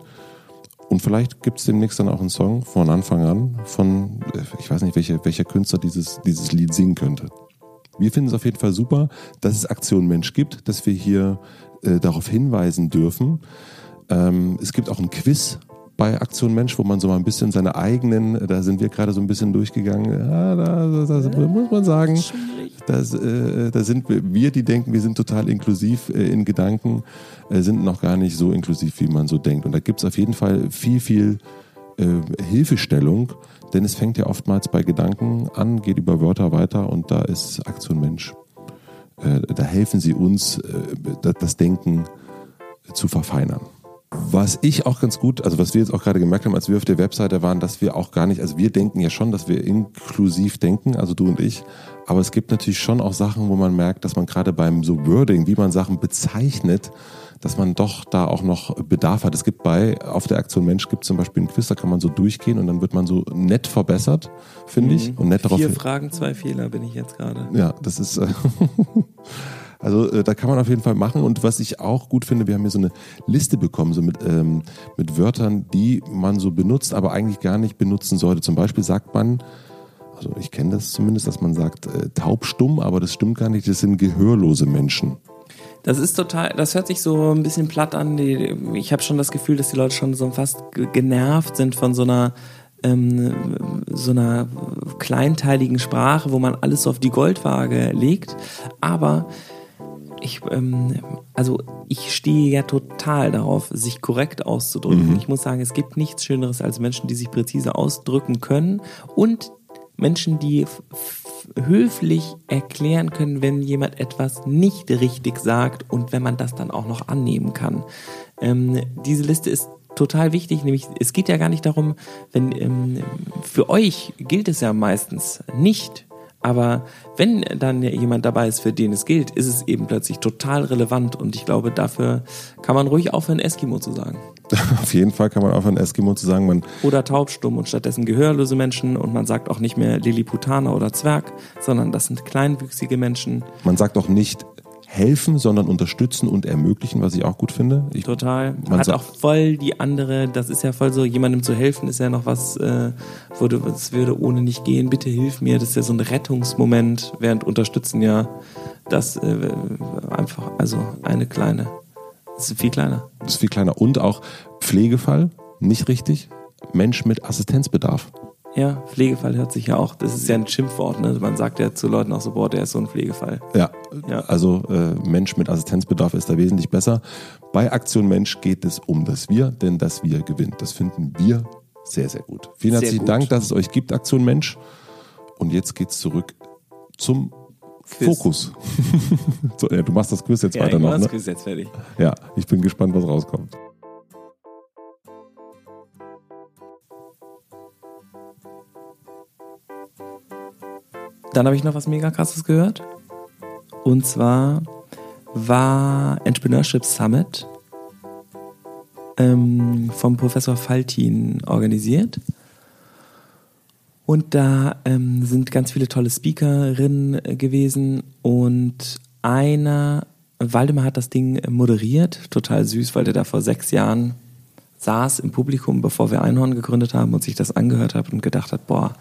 Und vielleicht gibt es demnächst dann auch einen Song von Anfang an von, äh, ich weiß nicht, welcher, welcher Künstler dieses, dieses Lied singen könnte. Wir finden es auf jeden Fall super, dass es Aktion Mensch gibt, dass wir hier äh, darauf hinweisen dürfen. Ähm, es gibt auch ein Quiz bei Aktion Mensch, wo man so mal ein bisschen seine eigenen, da sind wir gerade so ein bisschen durchgegangen, ja, da, da, da muss man sagen, das, äh, da sind wir, wir, die denken, wir sind total inklusiv äh, in Gedanken, äh, sind noch gar nicht so inklusiv, wie man so denkt. Und da gibt es auf jeden Fall viel, viel äh, Hilfestellung, denn es fängt ja oftmals bei Gedanken an, geht über Wörter weiter und da ist Aktion Mensch. Äh, da helfen sie uns, äh, das, das Denken zu verfeinern. Was ich auch ganz gut, also was wir jetzt auch gerade gemerkt haben, als wir auf der Webseite waren, dass wir auch gar nicht, also wir denken ja schon, dass wir inklusiv denken, also du und ich, aber es gibt natürlich schon auch Sachen, wo man merkt, dass man gerade beim so Wording, wie man Sachen bezeichnet, dass man doch da auch noch Bedarf hat. Es gibt bei, auf der Aktion Mensch gibt es zum Beispiel einen Quiz, da kann man so durchgehen und dann wird man so nett verbessert, finde ich, und nett darauf Vier hin- Fragen, zwei Fehler bin ich jetzt gerade. ja, das ist. Also äh, da kann man auf jeden Fall machen. Und was ich auch gut finde, wir haben hier so eine Liste bekommen, so mit, ähm, mit Wörtern, die man so benutzt, aber eigentlich gar nicht benutzen sollte. Zum Beispiel sagt man, also ich kenne das zumindest, dass man sagt äh, taubstumm, aber das stimmt gar nicht, das sind gehörlose Menschen. Das ist total, das hört sich so ein bisschen platt an. Die, ich habe schon das Gefühl, dass die Leute schon so fast ge- genervt sind von so einer ähm, so einer kleinteiligen Sprache, wo man alles so auf die Goldwaage legt. Aber ich, ähm, also ich stehe ja total darauf, sich korrekt auszudrücken. Ich muss sagen, es gibt nichts Schöneres als Menschen, die sich präzise ausdrücken können und Menschen, die höflich erklären können, wenn jemand etwas nicht richtig sagt und wenn man das dann auch noch annehmen kann. Ähm, diese Liste ist total wichtig, nämlich es geht ja gar nicht darum, wenn ähm, für euch gilt es ja meistens nicht. Aber wenn dann jemand dabei ist, für den es gilt, ist es eben plötzlich total relevant und ich glaube, dafür kann man ruhig aufhören, Eskimo zu sagen. auf jeden Fall kann man aufhören, Eskimo zu sagen, man Oder taubstumm und stattdessen gehörlose Menschen und man sagt auch nicht mehr Lilliputaner oder Zwerg, sondern das sind kleinwüchsige Menschen. Man sagt auch nicht helfen, sondern unterstützen und ermöglichen, was ich auch gut finde. Ich, Total. Man Hat sagt- auch voll die andere, das ist ja voll so, jemandem zu helfen ist ja noch was, äh, wo du, es würde ohne nicht gehen, bitte hilf mir. Das ist ja so ein Rettungsmoment, während unterstützen ja das äh, einfach, also eine kleine, das ist viel kleiner. Das ist viel kleiner. Und auch Pflegefall, nicht richtig. Mensch mit Assistenzbedarf. Ja, Pflegefall hört sich ja auch, das ist ja ein Schimpfwort, ne? Man sagt ja zu Leuten auch so, boah, der ist so ein Pflegefall. Ja, Ja. also äh, Mensch mit Assistenzbedarf ist da wesentlich besser. Bei Aktion Mensch geht es um das Wir, denn das Wir gewinnt. Das finden wir sehr, sehr gut. Vielen Sehr herzlichen gut. Dank, dass es euch gibt, Aktion Mensch. Und jetzt geht's zurück zum Fokus. so, ja, du machst das Quiz jetzt Ja, weiter ich noch. mach Ne? das Quiz jetzt fertig. Ja, ich bin gespannt, was rauskommt. Dann habe ich noch was mega krasses gehört. Und zwar war Entrepreneurship Summit ähm, vom Professor Faltin organisiert. Und da ähm, sind ganz viele tolle Speakerinnen äh, gewesen und einer, Waldemar hat das Ding moderiert, total süß, weil der da vor sechs Jahren saß im Publikum, bevor wir Einhorn gegründet haben und sich das angehört hat und gedacht hat, boah,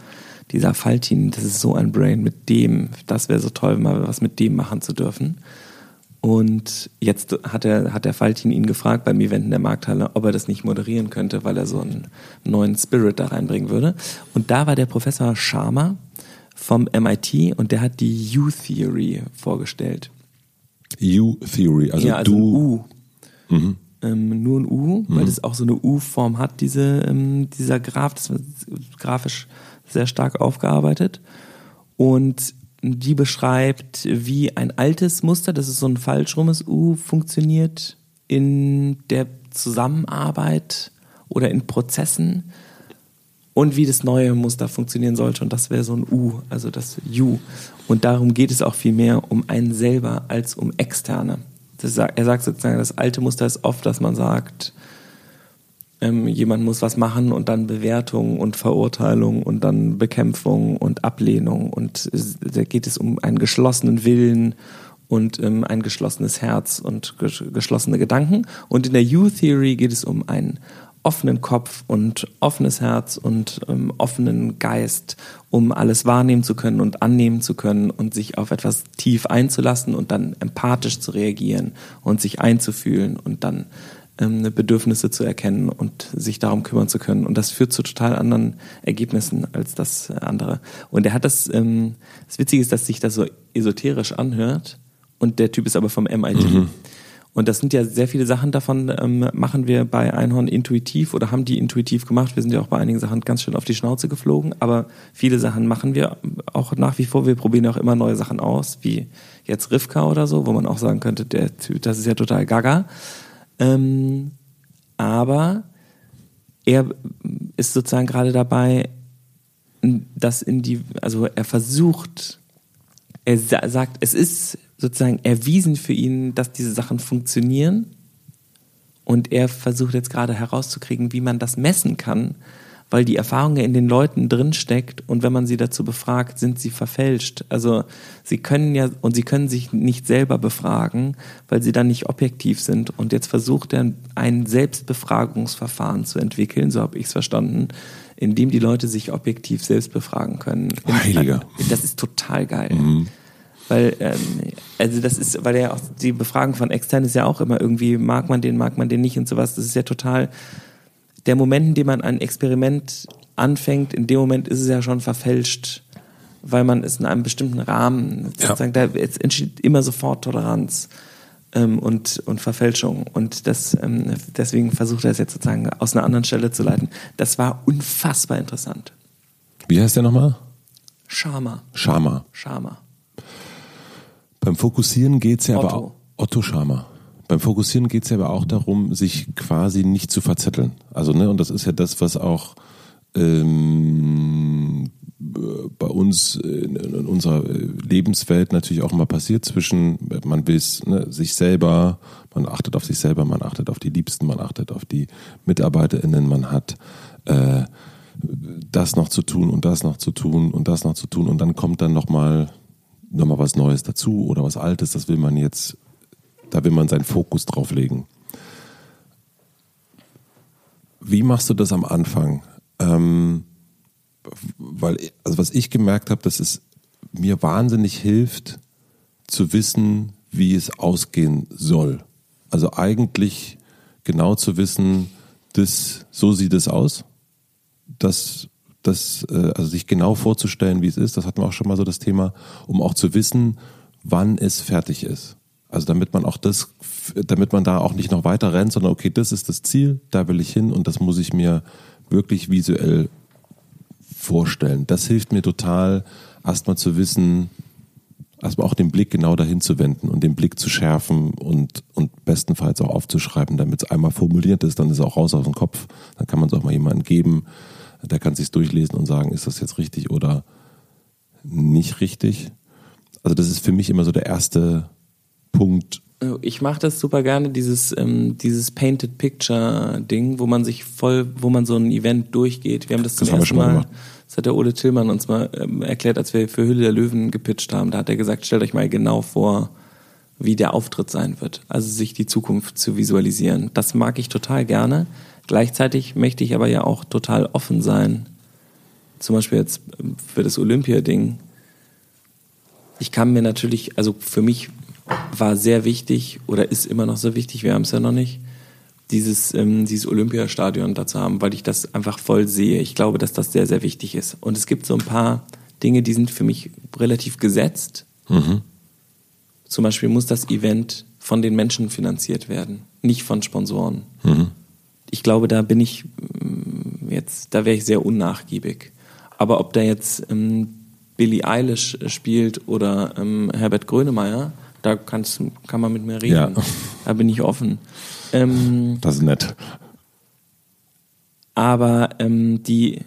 dieser Faltin, das ist so ein Brain mit dem, das wäre so toll, mal was mit dem machen zu dürfen. Und jetzt hat, er, hat der Faltin ihn gefragt beim Event in der Markthalle, ob er das nicht moderieren könnte, weil er so einen neuen Spirit da reinbringen würde. Und da war der Professor Sharma vom MIT und der hat die U-Theory vorgestellt. U-Theory, also, ja, also du. ein U. Ähm, nur ein U, weil das auch so eine U-Form hat, diese, ähm, dieser Graph, das war grafisch sehr stark aufgearbeitet. Und die beschreibt, wie ein altes Muster, das ist so ein falschrumes U, funktioniert in der Zusammenarbeit oder in Prozessen und wie das neue Muster funktionieren sollte. Und das wäre so ein U, also das U. Und darum geht es auch viel mehr um einen selber als um Externe. Das, er sagt sozusagen, das alte Muster ist oft, dass man sagt, ähm, jemand muss was machen und dann Bewertung und Verurteilung und dann Bekämpfung und Ablehnung. Und es, da geht es um einen geschlossenen Willen und ähm, ein geschlossenes Herz und ges geschlossene Gedanken. Und in der U-Theory geht es um einen offenen Kopf und offenes Herz und ähm, offenen Geist, um alles wahrnehmen zu können und annehmen zu können und sich auf etwas tief einzulassen und dann empathisch zu reagieren und sich einzufühlen und dann ähm, Bedürfnisse zu erkennen und sich darum kümmern zu können. Und das führt zu total anderen Ergebnissen als das andere. Und er hat das, ähm, das Witzige ist, dass sich das so esoterisch anhört und der Typ ist aber vom MIT. Und das sind ja sehr viele Sachen davon, ähm, machen wir bei Einhorn intuitiv oder haben die intuitiv gemacht. Wir sind ja auch bei einigen Sachen ganz schön auf die Schnauze geflogen, aber viele Sachen machen wir auch nach wie vor. Wir probieren auch immer neue Sachen aus, wie jetzt Rivka oder so, wo man auch sagen könnte, der Typ, das ist ja total gaga. Ähm, aber er ist sozusagen gerade dabei, das in die, also er versucht, er sa sagt, es ist sozusagen erwiesen für ihn, dass diese Sachen funktionieren. Und er versucht jetzt gerade herauszukriegen, wie man das messen kann, weil die Erfahrung ja in den Leuten drinsteckt und wenn man sie dazu befragt, sind sie verfälscht. Also sie können ja und sie können sich nicht selber befragen, weil sie dann nicht objektiv sind. Und jetzt versucht er ein Selbstbefragungsverfahren zu entwickeln, so habe ich es verstanden, in dem die Leute sich objektiv selbst befragen können. Heiliger. Das ist total geil. Weil, ähm, also das ist, weil ja auch die Befragung von extern ist ja auch immer irgendwie, mag man den, mag man den nicht und sowas. Das ist ja total der Moment, in dem man ein Experiment anfängt, in dem Moment ist es ja schon verfälscht, weil man es in einem bestimmten Rahmen, Ja. sozusagen, da es entsteht immer sofort Toleranz ähm, und, und Verfälschung. Und das, ähm, deswegen versucht er es jetzt sozusagen aus einer anderen Stelle zu leiten. Das war unfassbar interessant. Wie heißt der nochmal? Schama. Schama. Schama. Beim Fokussieren geht's ja aber Otto. auch. Otto Schama. Beim Fokussieren geht's ja aber auch darum, sich quasi nicht zu verzetteln. Also, ne, und das ist ja das, was auch ähm, bei uns in, in unserer Lebenswelt natürlich auch immer passiert zwischen, man will ne, sich selber, man achtet auf sich selber, man achtet auf die Liebsten, man achtet auf die MitarbeiterInnen, man hat äh, das noch zu tun und das noch zu tun und das noch zu tun und dann kommt dann nochmal noch mal was Neues dazu oder was Altes, das will man jetzt, da will man seinen Fokus drauf legen. Wie machst du das am Anfang? Ähm, weil, also was ich gemerkt habe, dass es mir wahnsinnig hilft, zu wissen, wie es ausgehen soll. Also eigentlich genau zu wissen, das, so sieht es aus. Das, das, äh, also sich genau vorzustellen, wie es ist, das hatten wir auch schon mal so das Thema, um auch zu wissen, wann es fertig ist. Also damit man auch das, damit man da auch nicht noch weiter rennt, sondern okay, das ist das Ziel, da will ich hin und das muss ich mir wirklich visuell vorstellen. Das hilft mir total, erstmal zu wissen, also auch den Blick genau dahin zu wenden und den Blick zu schärfen und, und bestenfalls auch aufzuschreiben, damit es einmal formuliert ist, dann ist es auch raus aus dem Kopf. Dann kann man es auch mal jemandem geben, der kann sich durchlesen und sagen, ist das jetzt richtig oder nicht richtig. Also das ist für mich immer so der erste Punkt. Ich mache das super gerne, dieses, ähm, dieses Painted Picture Ding, wo man sich voll, wo man so ein Event durchgeht. Wir haben das, Das zum ersten mal Mal, das hat der Ole Tillmann uns mal ähm, erklärt, als wir für Hülle der Löwen gepitcht haben. Da hat er gesagt, stellt euch mal genau vor, wie der Auftritt sein wird. Also sich die Zukunft zu visualisieren. Das mag ich total gerne. Gleichzeitig möchte ich aber ja auch total offen sein. Zum Beispiel jetzt ähm, für das Olympia-Ding. Ich kann mir natürlich, also für mich war sehr wichtig oder ist immer noch so wichtig, wir haben es ja noch nicht, dieses, ähm, dieses Olympiastadion da zu haben, weil ich das einfach voll sehe. Ich glaube, dass das sehr, sehr wichtig ist. Und es gibt so ein paar Dinge, die sind für mich relativ gesetzt. Zum Beispiel muss das Event von den Menschen finanziert werden, nicht von Sponsoren. Ich glaube, da bin ich mm, jetzt, da wäre ich sehr unnachgiebig. Aber ob da jetzt ähm, Billie Eilish spielt oder ähm, Herbert Grönemeyer, da kann's, kann man mit mir reden. Ja. Da bin ich offen. Ähm, Das ist nett. aber ähm, die,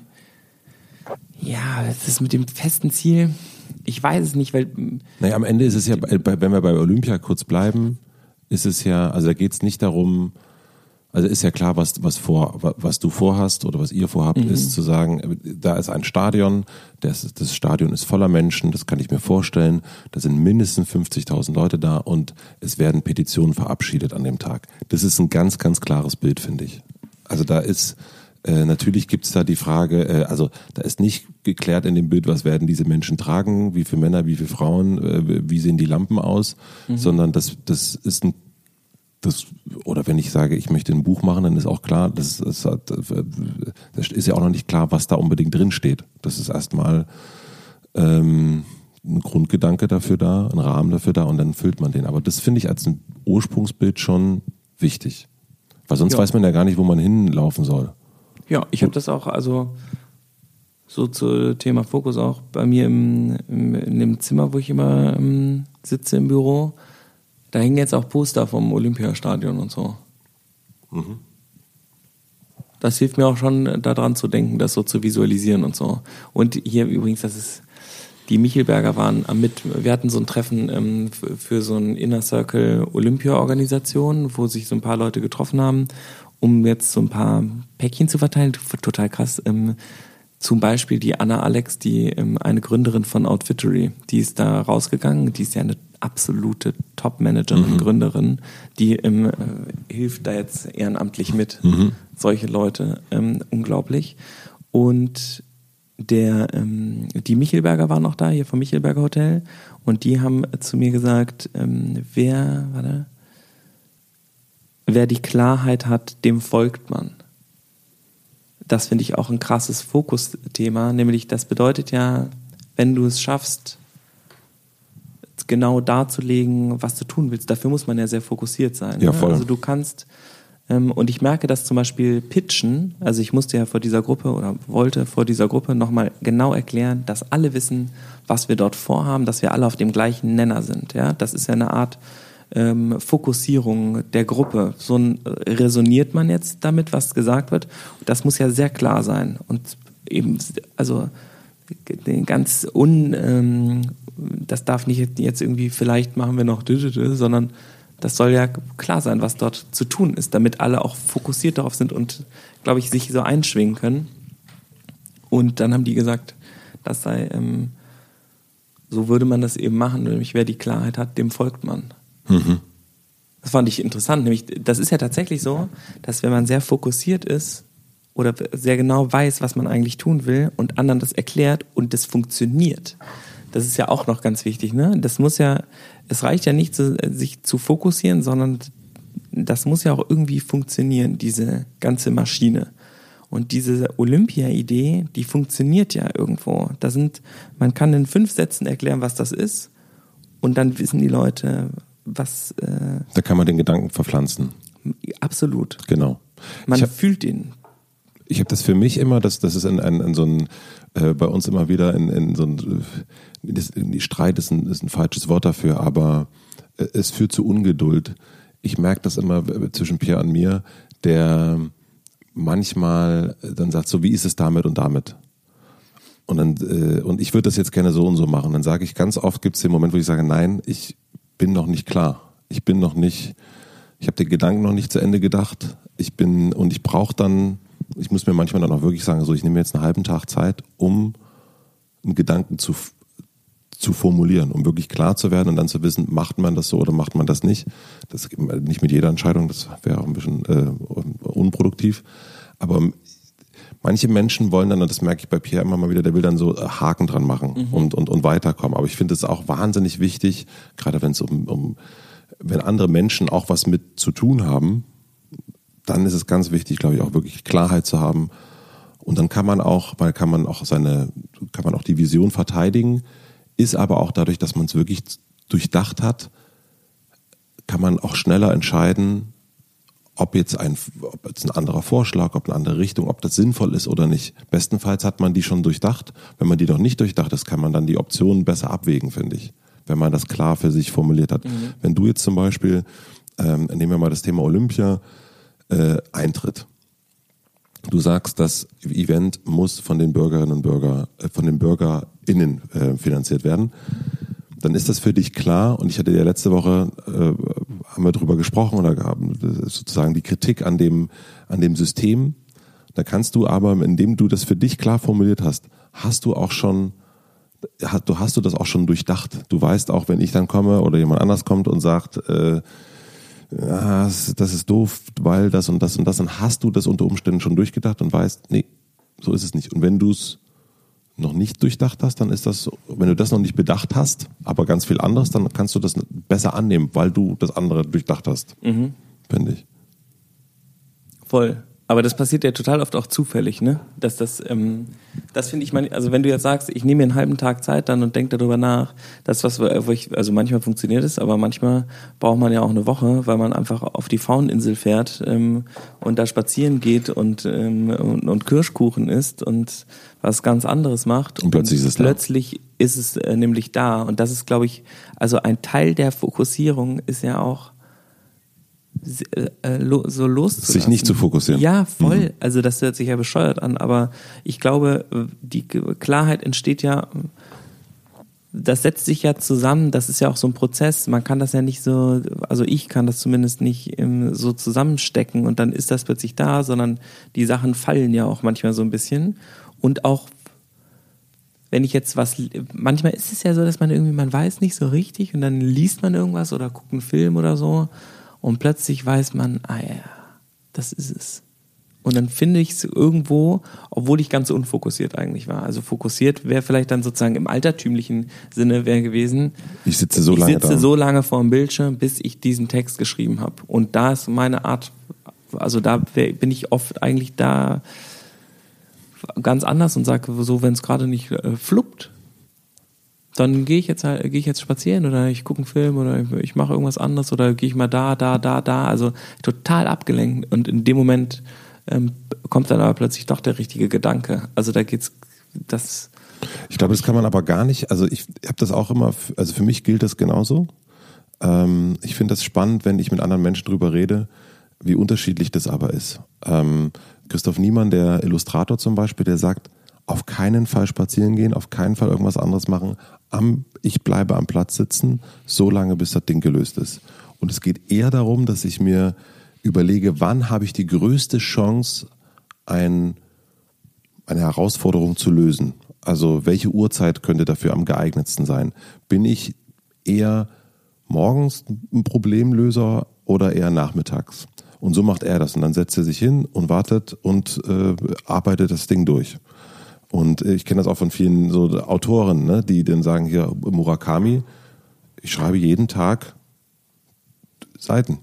ja, das ist mit dem festen Ziel, ich weiß es nicht, weil Naja, am Ende ist es ja, wenn wir bei Olympia kurz bleiben, ist es ja, also da geht es nicht darum, also ist ja klar, was, was, vor, wa- was du vorhast oder was ihr vorhabt, ist zu sagen, äh, da ist ein Stadion, das, das Stadion ist voller Menschen, das kann ich mir vorstellen, da sind mindestens 50.000 Leute da und es werden Petitionen verabschiedet an dem Tag. Das ist ein ganz, ganz klares Bild, finde ich. Also da ist, äh, natürlich gibt es da die Frage, äh, also da ist nicht geklärt in dem Bild, was werden diese Menschen tragen, wie viele Männer, wie viele Frauen, äh, wie sehen die Lampen aus, sondern das, das ist ein das, oder wenn ich sage, ich möchte ein Buch machen, dann ist auch klar, das, das, hat, das ist ja auch noch nicht klar, was da unbedingt drin steht. Das ist erstmal ähm, ein Grundgedanke dafür da, ein Rahmen dafür da und dann füllt man den. Aber das finde ich als ein Ursprungsbild schon wichtig. Weil sonst Ja. weiß man ja gar nicht, wo man hinlaufen soll. Ja, ich habe das auch, also so zu Thema Fokus auch bei mir im, im, in dem Zimmer, wo ich immer ähm, sitze im Büro. Da hängen jetzt auch Poster vom Olympiastadion und so. Das hilft mir auch schon, daran zu denken, das so zu visualisieren und so. Und hier übrigens, das ist, die Michelberger waren am mit, wir hatten so ein Treffen ähm, für, für so ein Inner Circle Olympia-Organisation, wo sich so ein paar Leute getroffen haben, um jetzt so ein paar Päckchen zu verteilen. Total krass. Ähm, zum Beispiel die Anna Alex, die ähm, eine Gründerin von Outfittery, die ist da rausgegangen, die ist ja eine absolute Top-Managerin, Gründerin, die ähm, äh, hilft da jetzt ehrenamtlich mit. Solche Leute, ähm, unglaublich. Und der, ähm, die Michelberger waren noch da, hier vom Michelberger Hotel, und die haben zu mir gesagt, ähm, wer, warte, wer die Klarheit hat, dem folgt man das finde ich auch ein krasses Fokusthema, nämlich das bedeutet ja, wenn du es schaffst, genau darzulegen, was du tun willst, dafür muss man ja sehr fokussiert sein. Ja, ne? voll. Also du kannst, ähm, und ich merke, dass zum Beispiel Pitchen, also ich musste ja vor dieser Gruppe oder wollte vor dieser Gruppe nochmal genau erklären, dass alle wissen, was wir dort vorhaben, dass wir alle auf dem gleichen Nenner sind. Ja, das ist ja eine Art ähm, Fokussierung der Gruppe. So ein, resoniert man jetzt damit, was gesagt wird. Das muss ja sehr klar sein. Und eben, also ganz un, ähm, das darf nicht jetzt irgendwie, vielleicht machen wir noch, digital, sondern das soll ja klar sein, was dort zu tun ist, damit alle auch fokussiert darauf sind und, glaube ich, sich so einschwingen können. Und dann haben die gesagt, das sei, ähm, so würde man das eben machen, nämlich wer die Klarheit hat, dem folgt man. Das fand ich interessant, nämlich das ist ja tatsächlich so, dass wenn man sehr fokussiert ist oder sehr genau weiß, was man eigentlich tun will und anderen das erklärt und das funktioniert, das ist ja auch noch ganz wichtig, ne? Das muss ja, es reicht ja nicht, sich zu fokussieren, sondern das muss ja auch irgendwie funktionieren, diese ganze Maschine. Und diese Olympia-Idee, die funktioniert ja irgendwo. Da sind, man kann in fünf Sätzen erklären, was das ist, und dann wissen die Leute, was äh, Da kann man den Gedanken verpflanzen. absolut. Genau. Man Ich hab- fühlt ihn. Ich habe das für mich immer, dass das ist in, in, in so ein äh, bei uns immer wieder in, in so ein das, Streit ist ein, ist ein falsches Wort dafür, aber äh, es führt zu Ungeduld. Ich merke das immer zwischen Pierre und mir, der manchmal dann sagt, so wie ist es damit und damit. Und dann äh, und ich würde das jetzt gerne so und so machen. Dann sage ich ganz oft gibt es den Moment, wo ich sage, nein, ich bin noch nicht klar. Ich bin noch nicht, ich habe den Gedanken noch nicht zu Ende gedacht. Ich bin und ich brauche dann, ich muss mir manchmal dann auch wirklich sagen, so ich nehme jetzt einen halben Tag Zeit, um einen Gedanken zu zu formulieren, um wirklich klar zu werden und dann zu wissen, macht man das so oder macht man das nicht. Das nicht mit jeder Entscheidung, das wäre auch ein bisschen äh, unproduktiv. Aber manche Menschen wollen dann, und das merke ich bei Pierre immer mal wieder, der will dann so äh, Haken dran machen mhm. und, und, und weiterkommen. Aber ich finde es auch wahnsinnig wichtig, gerade wenn es um, um, wenn andere Menschen auch was mit zu tun haben, dann ist es ganz wichtig, glaube ich, auch wirklich Klarheit zu haben. Und dann kann man auch, weil kann man auch seine, kann man auch die Vision verteidigen, ist aber auch dadurch, dass man es wirklich durchdacht hat, kann man auch schneller entscheiden, ob jetzt ein, ob jetzt ein anderer Vorschlag, ob eine andere Richtung, ob das sinnvoll ist oder nicht. Bestenfalls hat man die schon durchdacht. Wenn man die noch nicht durchdacht ist, kann man dann die Optionen besser abwägen, finde ich. Wenn man das klar für sich formuliert hat. Mhm. Wenn du jetzt zum Beispiel, ähm, nehmen wir mal das Thema Olympia, äh, Eintritt. Du sagst, das Event muss von den Bürgerinnen und Bürger, äh, von den BürgerInnen äh, finanziert werden dann ist das für dich klar. Und ich hatte ja letzte Woche, äh, haben wir drüber gesprochen oder sozusagen die Kritik an dem, an dem System. Da kannst du aber, indem du das für dich klar formuliert hast, hast du auch schon, du hast du das auch schon durchdacht. Du weißt auch, wenn ich dann komme oder jemand anders kommt und sagt, äh, das ist doof, weil das und das und das, dann hast du das unter Umständen schon durchgedacht und weißt, nee, so ist es nicht. Und wenn du es noch nicht durchdacht hast, dann ist das, wenn du das noch nicht bedacht hast, aber ganz viel anderes, dann kannst du das besser annehmen, weil du das andere durchdacht hast. Mhm. Finde ich. Voll. Aber das passiert ja total oft auch zufällig, ne? Dass das, ähm, das finde ich, mein, also wenn du jetzt sagst, ich nehme mir einen halben Tag Zeit dann und denke darüber nach, das was, wo ich, also manchmal funktioniert es, aber manchmal braucht man ja auch eine Woche, weil man einfach auf die Fauninsel fährt ähm, und da spazieren geht und, ähm, und, und Kirschkuchen isst und was ganz anderes macht. Und plötzlich ist es plötzlich da. ist es äh, nämlich da. Und das ist, glaube ich, also ein Teil der Fokussierung ist ja auch äh, äh, so loszulassen. Sich nicht zu fokussieren. Ja, voll. Mhm. Also das hört sich ja bescheuert an, aber ich glaube, die Klarheit entsteht ja, das setzt sich ja zusammen, das ist ja auch so ein Prozess. Man kann das ja nicht so, also ich kann das zumindest nicht so zusammenstecken und dann ist das plötzlich da, sondern die Sachen fallen ja auch manchmal so ein bisschen. Und auch wenn ich jetzt was, manchmal ist es ja so, dass man irgendwie, man weiß nicht so richtig und dann liest man irgendwas oder guckt einen Film oder so und plötzlich weiß man, ah ja, das ist es. Und dann finde ich es irgendwo, obwohl ich ganz unfokussiert eigentlich war. Also fokussiert wäre vielleicht dann sozusagen im altertümlichen Sinne wäre gewesen. Ich sitze so lange Ich sitze da. so lange vor dem Bildschirm, bis ich diesen Text geschrieben habe. Und da ist meine Art, also da bin ich oft eigentlich da ganz anders und sage so, wenn es gerade nicht äh, fluppt, dann gehe ich jetzt halt, gehe ich jetzt spazieren oder ich gucke einen Film oder ich, ich mache irgendwas anderes oder gehe ich mal da, da, da, da. Also total abgelenkt. Und in dem Moment ähm, kommt dann aber plötzlich doch der richtige Gedanke. Also da geht's das. Ich glaube, das kann man aber gar nicht. Also ich habe das auch immer. Also für mich gilt das genauso. Ähm, ich finde das spannend, wenn ich mit anderen Menschen drüber rede, wie unterschiedlich das aber ist. Ähm, Christoph Niemann, der Illustrator zum Beispiel, der sagt, auf keinen Fall spazieren gehen, auf keinen Fall irgendwas anderes machen, am, ich bleibe am Platz sitzen, so lange bis das Ding gelöst ist. Und es geht eher darum, dass ich mir überlege, wann habe ich die größte Chance, ein, eine Herausforderung zu lösen. Also welche Uhrzeit könnte dafür am geeignetsten sein? Bin ich eher morgens ein Problemlöser oder eher nachmittags? Und so macht er das. Und dann setzt er sich hin und wartet und äh, arbeitet das Ding durch. Und ich kenne das auch von vielen so Autoren, ne, die dann sagen hier Murakami, ich schreibe jeden Tag Seiten.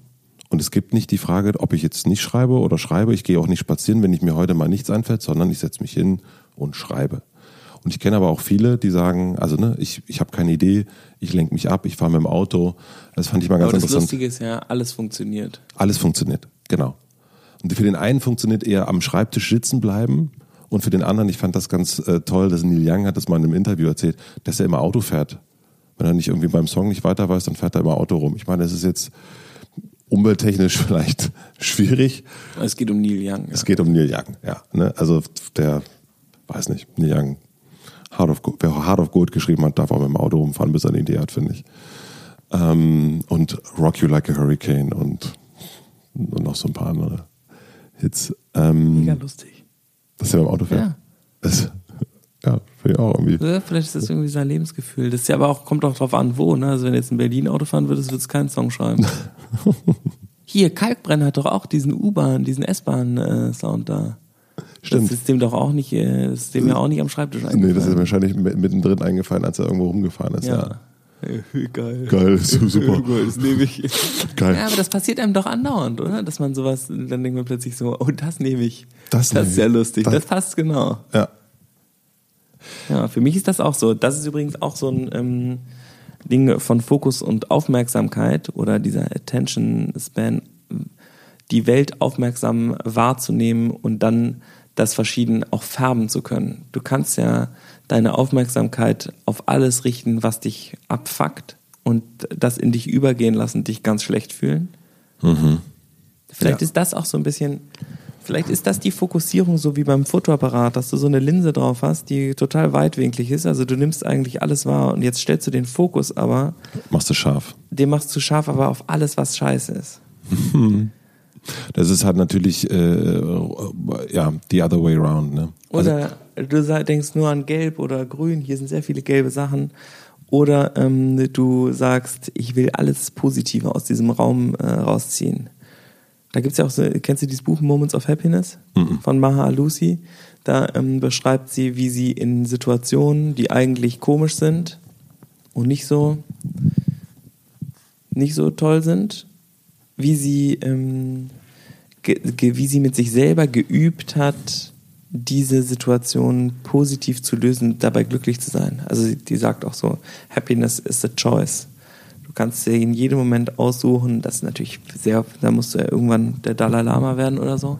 Und es gibt nicht die Frage, ob ich jetzt nicht schreibe oder schreibe. Ich gehe auch nicht spazieren, wenn ich mir heute mal nichts einfällt, sondern ich setze mich hin und schreibe. Und ich kenne aber auch viele, die sagen, also ne, ich, ich habe keine Idee, ich lenke mich ab, ich fahre mit dem Auto. Das fand ich mal ganz aber das interessant. Das Lustige ist ja, alles funktioniert. Alles funktioniert, genau. Und Und für den einen funktioniert eher am Schreibtisch sitzen bleiben und für den anderen, ich fand das ganz äh, toll, dass Neil Young hat das mal in einem Interview erzählt, dass er immer Auto fährt. Wenn er nicht irgendwie beim Song nicht weiter weiß, dann fährt er immer Auto rum. Ich meine, das ist jetzt umwelttechnisch vielleicht schwierig. Es geht um Neil Young. Ja. Es geht um Neil Young, ja. Ne? Also der, weiß nicht, Neil Young, Heart of Gold, wer Heart of Gold geschrieben hat, darf auch mit dem Auto rumfahren, bis er eine Idee hat, finde ich. Ähm, und Rock You Like a Hurricane und, und noch so ein paar andere Hits. Ähm, Mega lustig. Dass er beim Auto fährt. Ja. Das, ja, finde ich auch irgendwie. Ja, vielleicht ist das irgendwie sein Lebensgefühl. Das ist ja aber auch, kommt auch drauf an, wo. Ne? Also wenn du jetzt in Berlin Auto fahren würdest, würdest du keinen Song schreiben. Hier, Kalkbrenner hat doch auch diesen U-Bahn, diesen S-Bahn-Sound da. Stimmt. Das ist dem doch auch nicht, äh, das ist dem ja auch nicht am Schreibtisch Nee, eingefallen. das ist wahrscheinlich mittendrin eingefallen, als er irgendwo rumgefahren ist. Ja. ja. Geil. Geil, su- super. Das nehme ich. Geil. Ja, aber das passiert einem doch andauernd, oder? Dass man sowas, dann denkt man plötzlich so, oh, das nehme ich. Das Das, nehme ist ja ich. lustig. Das- Das, passt genau. Ja. Ja, für mich ist das auch so. Das ist übrigens auch so ein ähm, Ding von Fokus und Aufmerksamkeit oder dieser Attention Span, die Welt aufmerksam wahrzunehmen und dann das verschieden auch färben zu können. Du kannst ja deine Aufmerksamkeit auf alles richten, was dich abfuckt und das in dich übergehen lassen, dich ganz schlecht fühlen. Vielleicht Ja. ist das auch so ein bisschen, vielleicht ist das die Fokussierung so wie beim Fotoapparat, dass du so eine Linse drauf hast, die total weitwinklig ist. Also du nimmst eigentlich alles wahr und jetzt stellst du den Fokus aber, Machst du scharf. den machst du scharf aber auf alles, was scheiße ist. Das ist halt natürlich, äh, ja, the other way around, ne? Also, Oder du sa- denkst nur an Gelb oder Grün, hier sind sehr viele gelbe Sachen. Oder ähm, du sagst, ich will alles Positive aus diesem Raum äh, rausziehen. Da gibt's ja auch so, kennst du dieses Buch Moments of Happiness von Maha Lucy? Da ähm, beschreibt sie, wie sie in Situationen, die eigentlich komisch sind und nicht so, nicht so toll sind, wie sie, ähm, wie sie mit sich selber geübt hat, diese Situation positiv zu lösen, dabei glücklich zu sein. Also sie, die sagt auch so, Happiness is a choice. Du kannst dir in jedem Moment aussuchen, das ist natürlich sehr, da musst du ja irgendwann der Dalai Lama werden oder so.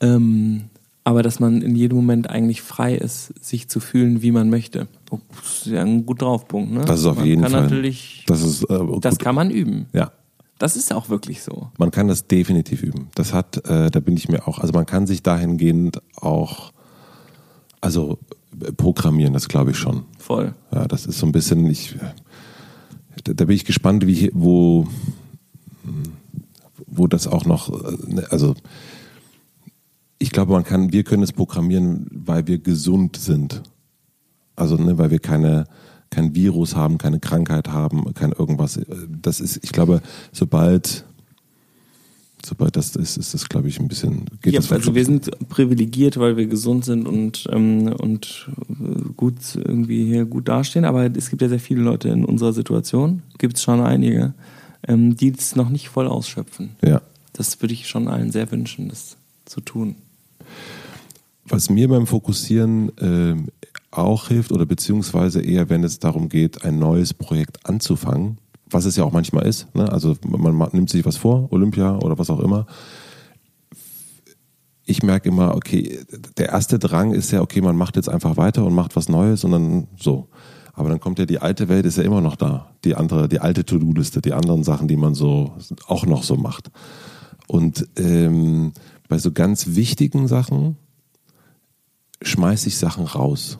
Ähm, aber dass man in jedem Moment eigentlich frei ist, sich zu fühlen, wie man möchte. Oh, das ist ja ein gut draufpunkt, ne? Das ist auf man jeden kann Fall. Das ist äh, das kann man üben. Ja, Das ist auch wirklich so. man kann das definitiv üben. Das hat, äh, da bin ich mir auch, also man kann sich dahingehend auch, also äh, programmieren, das glaube ich schon. Voll. Ja, das ist so ein bisschen, ich, da, da bin ich gespannt, wie, wo, wo das auch noch, äh, ne, also ich glaube, man kann, wir können es programmieren, weil wir gesund sind. Also, ne, weil wir keine, kein Virus haben, keine Krankheit haben, kein irgendwas. Das ist, ich glaube, sobald, sobald das ist, ist das, glaube ich, ein bisschen, geht Ja, das also wir sind privilegiert, weil wir gesund sind und, ähm, und äh, gut irgendwie hier gut dastehen, aber es gibt ja sehr viele Leute in unserer Situation, gibt es schon einige, ähm, die es noch nicht voll ausschöpfen. Ja. Das würde ich schon allen sehr wünschen, das zu tun. Was mir beim Fokussieren ähm, auch hilft oder beziehungsweise eher, wenn es darum geht, ein neues Projekt anzufangen, was es ja auch manchmal ist, ne? also man, ma- nimmt sich was vor, Olympia oder was auch immer. Ich merke immer, okay, der erste Drang ist ja, okay, man macht jetzt einfach weiter und macht was Neues und dann so. Aber dann kommt ja die alte Welt, ist ja immer noch da. Die andere, die alte To-Do-Liste, die anderen Sachen, die man so auch noch so macht. Und ähm, bei so ganz wichtigen Sachen, schmeiße ich Sachen raus.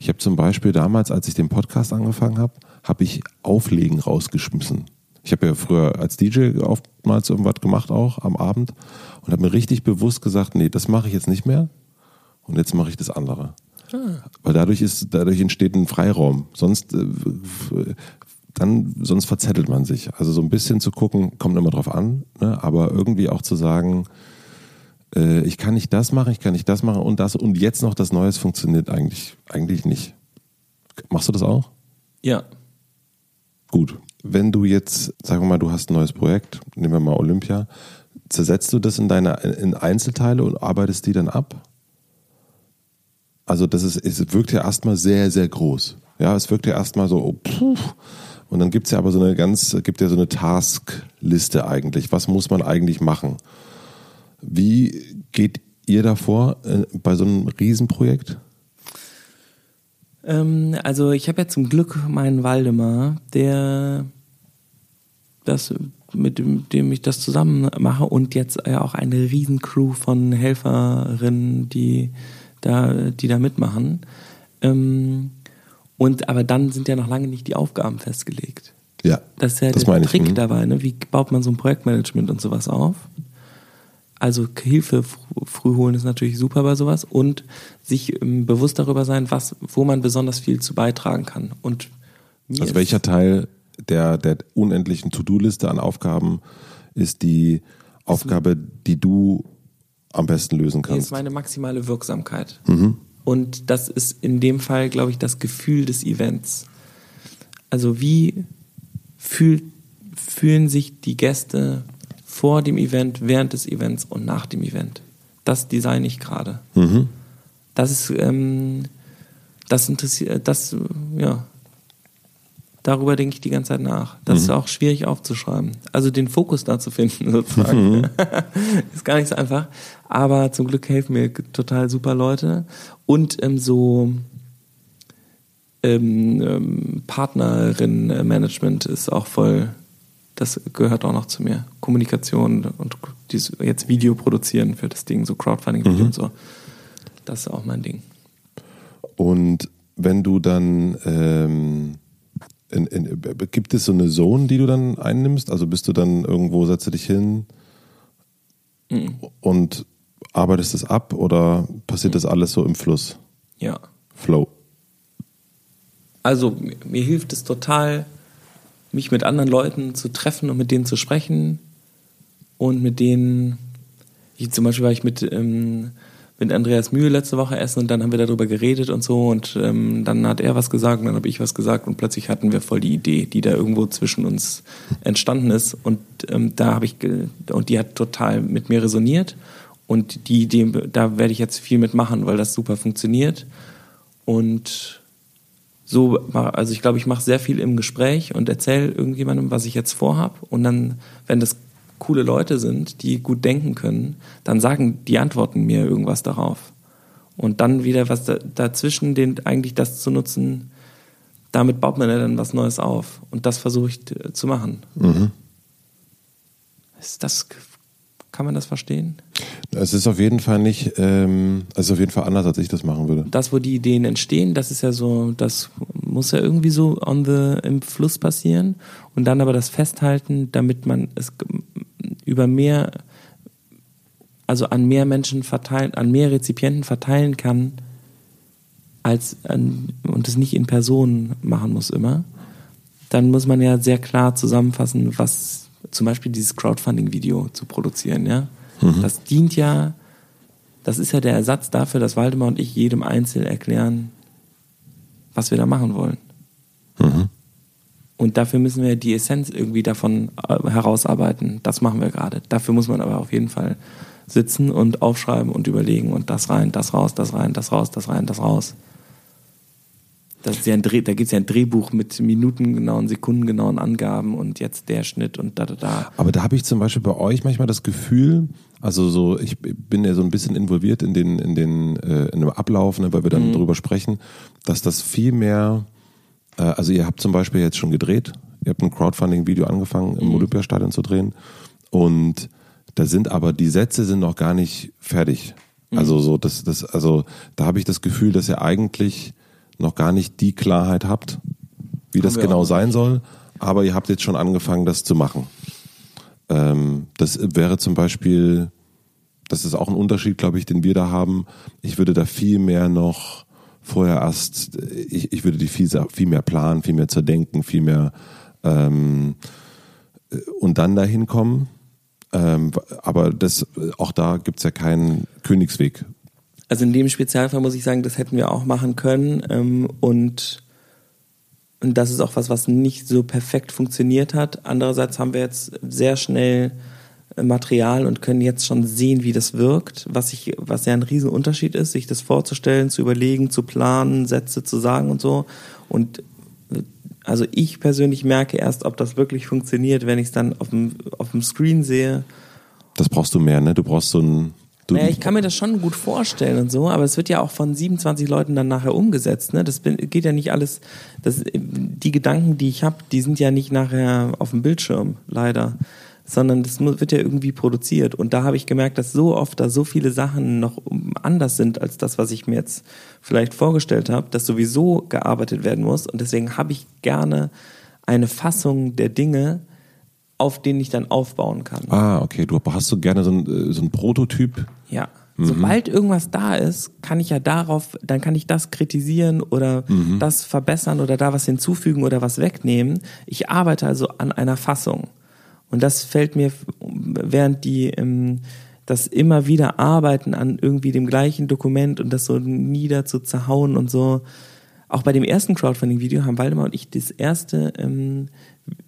Ich habe zum Beispiel damals, als ich den Podcast angefangen habe, habe ich Auflegen rausgeschmissen. Ich habe ja früher als DJ oftmals irgendwas gemacht auch am Abend und habe mir richtig bewusst gesagt, nee, das mache ich jetzt nicht mehr und jetzt mache ich das andere. Weil dadurch ist, dadurch entsteht ein Freiraum. Sonst, äh, dann, sonst verzettelt man sich. Also so ein bisschen zu gucken, kommt immer drauf an, ne? aber irgendwie auch zu sagen, äh, ich kann nicht das machen, ich kann nicht das machen und das und jetzt noch das Neues funktioniert eigentlich, eigentlich nicht. Machst du das auch? Ja. Gut. Wenn du jetzt, sagen wir mal, du hast ein neues Projekt, nehmen wir mal Olympia, zersetzt du das in deine in Einzelteile und arbeitest die dann ab? Also das ist, es wirkt ja erstmal sehr, sehr groß. Ja, es wirkt ja erstmal so, oh, puh. Und dann gibt's ja aber so eine ganz, gibt ja so eine Taskliste eigentlich. Was muss man eigentlich machen? Wie geht ihr davor äh, bei so einem Riesenprojekt? Ähm, also ich habe ja zum Glück meinen Waldemar, der das mit dem, dem ich das zusammen mache und jetzt ja auch eine Riesencrew von Helferinnen, die da, die da mitmachen. Ähm, und aber dann sind ja noch lange nicht die Aufgaben festgelegt. Ja. Das ist ja das der meine ich, Trick mhm. dabei, ne? Wie baut man so ein Projektmanagement und sowas auf? Also Hilfe fr- früh holen ist natürlich super bei sowas und sich ähm, bewusst darüber sein, was, wo man besonders viel zu beitragen kann. Und Also welcher Teil der, der unendlichen To-Do-Liste an Aufgaben ist die Aufgabe, die du am besten lösen Nee, ist kannst? meine maximale Wirksamkeit. Mhm. Und das ist in dem Fall, glaube ich, das Gefühl des Events. Also wie fühlt, fühlen sich die Gäste vor dem Event, während des Events und nach dem Event? Das design ich gerade. Mhm. Das ist, ähm, das interessiert, das, äh, ja, darüber denke ich die ganze Zeit nach. Das ist auch schwierig aufzuschreiben. Also den Fokus da zu finden, sozusagen. ist gar nicht so einfach. Aber zum Glück helfen mir total super Leute. Und ähm, so ähm, ähm, Partnerin-Management ist auch voll, das gehört auch noch zu mir. Kommunikation und dieses, jetzt Video produzieren für das Ding, so Crowdfunding-Video und so. Das ist auch mein Ding. Und wenn du dann, ähm, in, in, gibt es so eine Zone, die du dann einnimmst? Also bist du dann irgendwo, setzt du dich hin und arbeitest es ab oder passiert das alles so im Fluss? Ja. Flow. Also mir hilft es total, mich mit anderen Leuten zu treffen und mit denen zu sprechen und mit denen, ich, zum Beispiel war ich mit, ähm, mit Andreas Mühe letzte Woche essen und dann haben wir darüber geredet und so und ähm, dann hat er was gesagt und dann habe ich was gesagt und plötzlich hatten wir voll die Idee, die da irgendwo zwischen uns entstanden ist und ähm, da habe ich und die hat total mit mir resoniert und die Idee, da werde ich jetzt viel mitmachen, weil das super funktioniert und so, also ich glaube, ich mache sehr viel im Gespräch und erzähle irgendjemandem, was ich jetzt vorhab. Und dann, wenn das coole Leute sind, die gut denken können, dann sagen die Antworten mir irgendwas darauf. Und dann wieder was da, dazwischen, den, eigentlich das zu nutzen, damit baut man ja dann was Neues auf. Und das versuche ich zu machen. Ist das, kann man das verstehen? Es ist auf jeden Fall nicht, ähm, es ist auf jeden Fall anders, als ich das machen würde. das, wo die Ideen entstehen, das ist ja so, das muss ja irgendwie so on the, im Fluss passieren und dann aber das Festhalten, damit man es über mehr, also an mehr Menschen verteilen, an mehr Rezipienten verteilen kann, als an, und es nicht in Person machen muss immer, dann muss man ja sehr klar zusammenfassen, was zum Beispiel dieses Crowdfunding-Video zu produzieren, ja. Das dient ja, das ist ja der Ersatz dafür, dass Waldemar und ich jedem einzeln erklären, was wir da machen wollen. Und dafür müssen wir die Essenz irgendwie davon äh, herausarbeiten. Das machen wir gerade. Dafür muss man aber auf jeden Fall sitzen und aufschreiben und überlegen und das rein, das raus, das rein, das raus, das rein, das raus. Das ist ja ein Dreh, da gibt es ja ein Drehbuch mit minutengenauen, sekundengenauen Angaben und jetzt der Schnitt und da, da, da. Aber da habe ich zum Beispiel bei euch manchmal das Gefühl, also so, ich bin ja so ein bisschen involviert in den, in den, äh, in dem Ablauf, ne, weil wir dann drüber sprechen, dass das viel mehr, äh, also ihr habt zum Beispiel jetzt schon gedreht, ihr habt ein Crowdfunding-Video angefangen im Olympiastadion zu drehen. Und da sind aber die Sätze sind noch gar nicht fertig. Also so, das, das, also da habe ich das Gefühl, dass ihr eigentlich noch gar nicht die Klarheit habt, wie das genau auch sein soll, aber ihr habt jetzt schon angefangen, das zu machen. Ähm, das wäre zum Beispiel, das ist auch ein Unterschied, glaube ich, den wir da haben. Ich würde da viel mehr noch vorher erst, ich, ich würde die viel, viel mehr planen, viel mehr zerdenken, viel mehr ähm, und dann dahin kommen. Ähm, aber das, auch da gibt's ja keinen Königsweg. Also in dem Spezialfall muss ich sagen, das hätten wir auch machen können. Ähm, und, und das ist auch was, was nicht so perfekt funktioniert hat. Andererseits haben wir jetzt sehr schnell äh, Material und können jetzt schon sehen, wie das wirkt, was ich, was ja ein Riesenunterschied ist, sich das vorzustellen, zu überlegen, zu planen, Sätze zu sagen und so. Und äh, also ich persönlich merke erst, ob das wirklich funktioniert, wenn ich es dann auf dem, auf dem Screen sehe Das brauchst du mehr, ne? Du brauchst so ein. Naja, ich kann mir das schon gut vorstellen und so, aber es wird ja auch von 27 Leuten dann nachher umgesetzt. Ne? Das geht ja nicht alles. Das, die Gedanken, die ich habe, die sind ja nicht nachher auf dem Bildschirm, leider. Sondern das wird ja irgendwie produziert. Und da habe ich gemerkt, dass so oft da so viele Sachen noch anders sind als das, was ich mir jetzt vielleicht vorgestellt habe, dass sowieso gearbeitet werden muss. Und deswegen habe ich gerne eine Fassung der Dinge, auf denen ich dann aufbauen kann. ah, okay. Du hast so gerne so ein, äh, so ein Prototyp. Ja. Sobald irgendwas da ist, kann ich ja darauf, dann kann ich das kritisieren oder das verbessern oder da was hinzufügen oder was wegnehmen. Ich arbeite also an einer Fassung. Und das fällt mir, während die ähm, das immer wieder arbeiten an irgendwie dem gleichen Dokument und das so nieder zu zerhauen und so. Auch bei dem ersten Crowdfunding-Video haben Waldemar und ich das erste, ähm,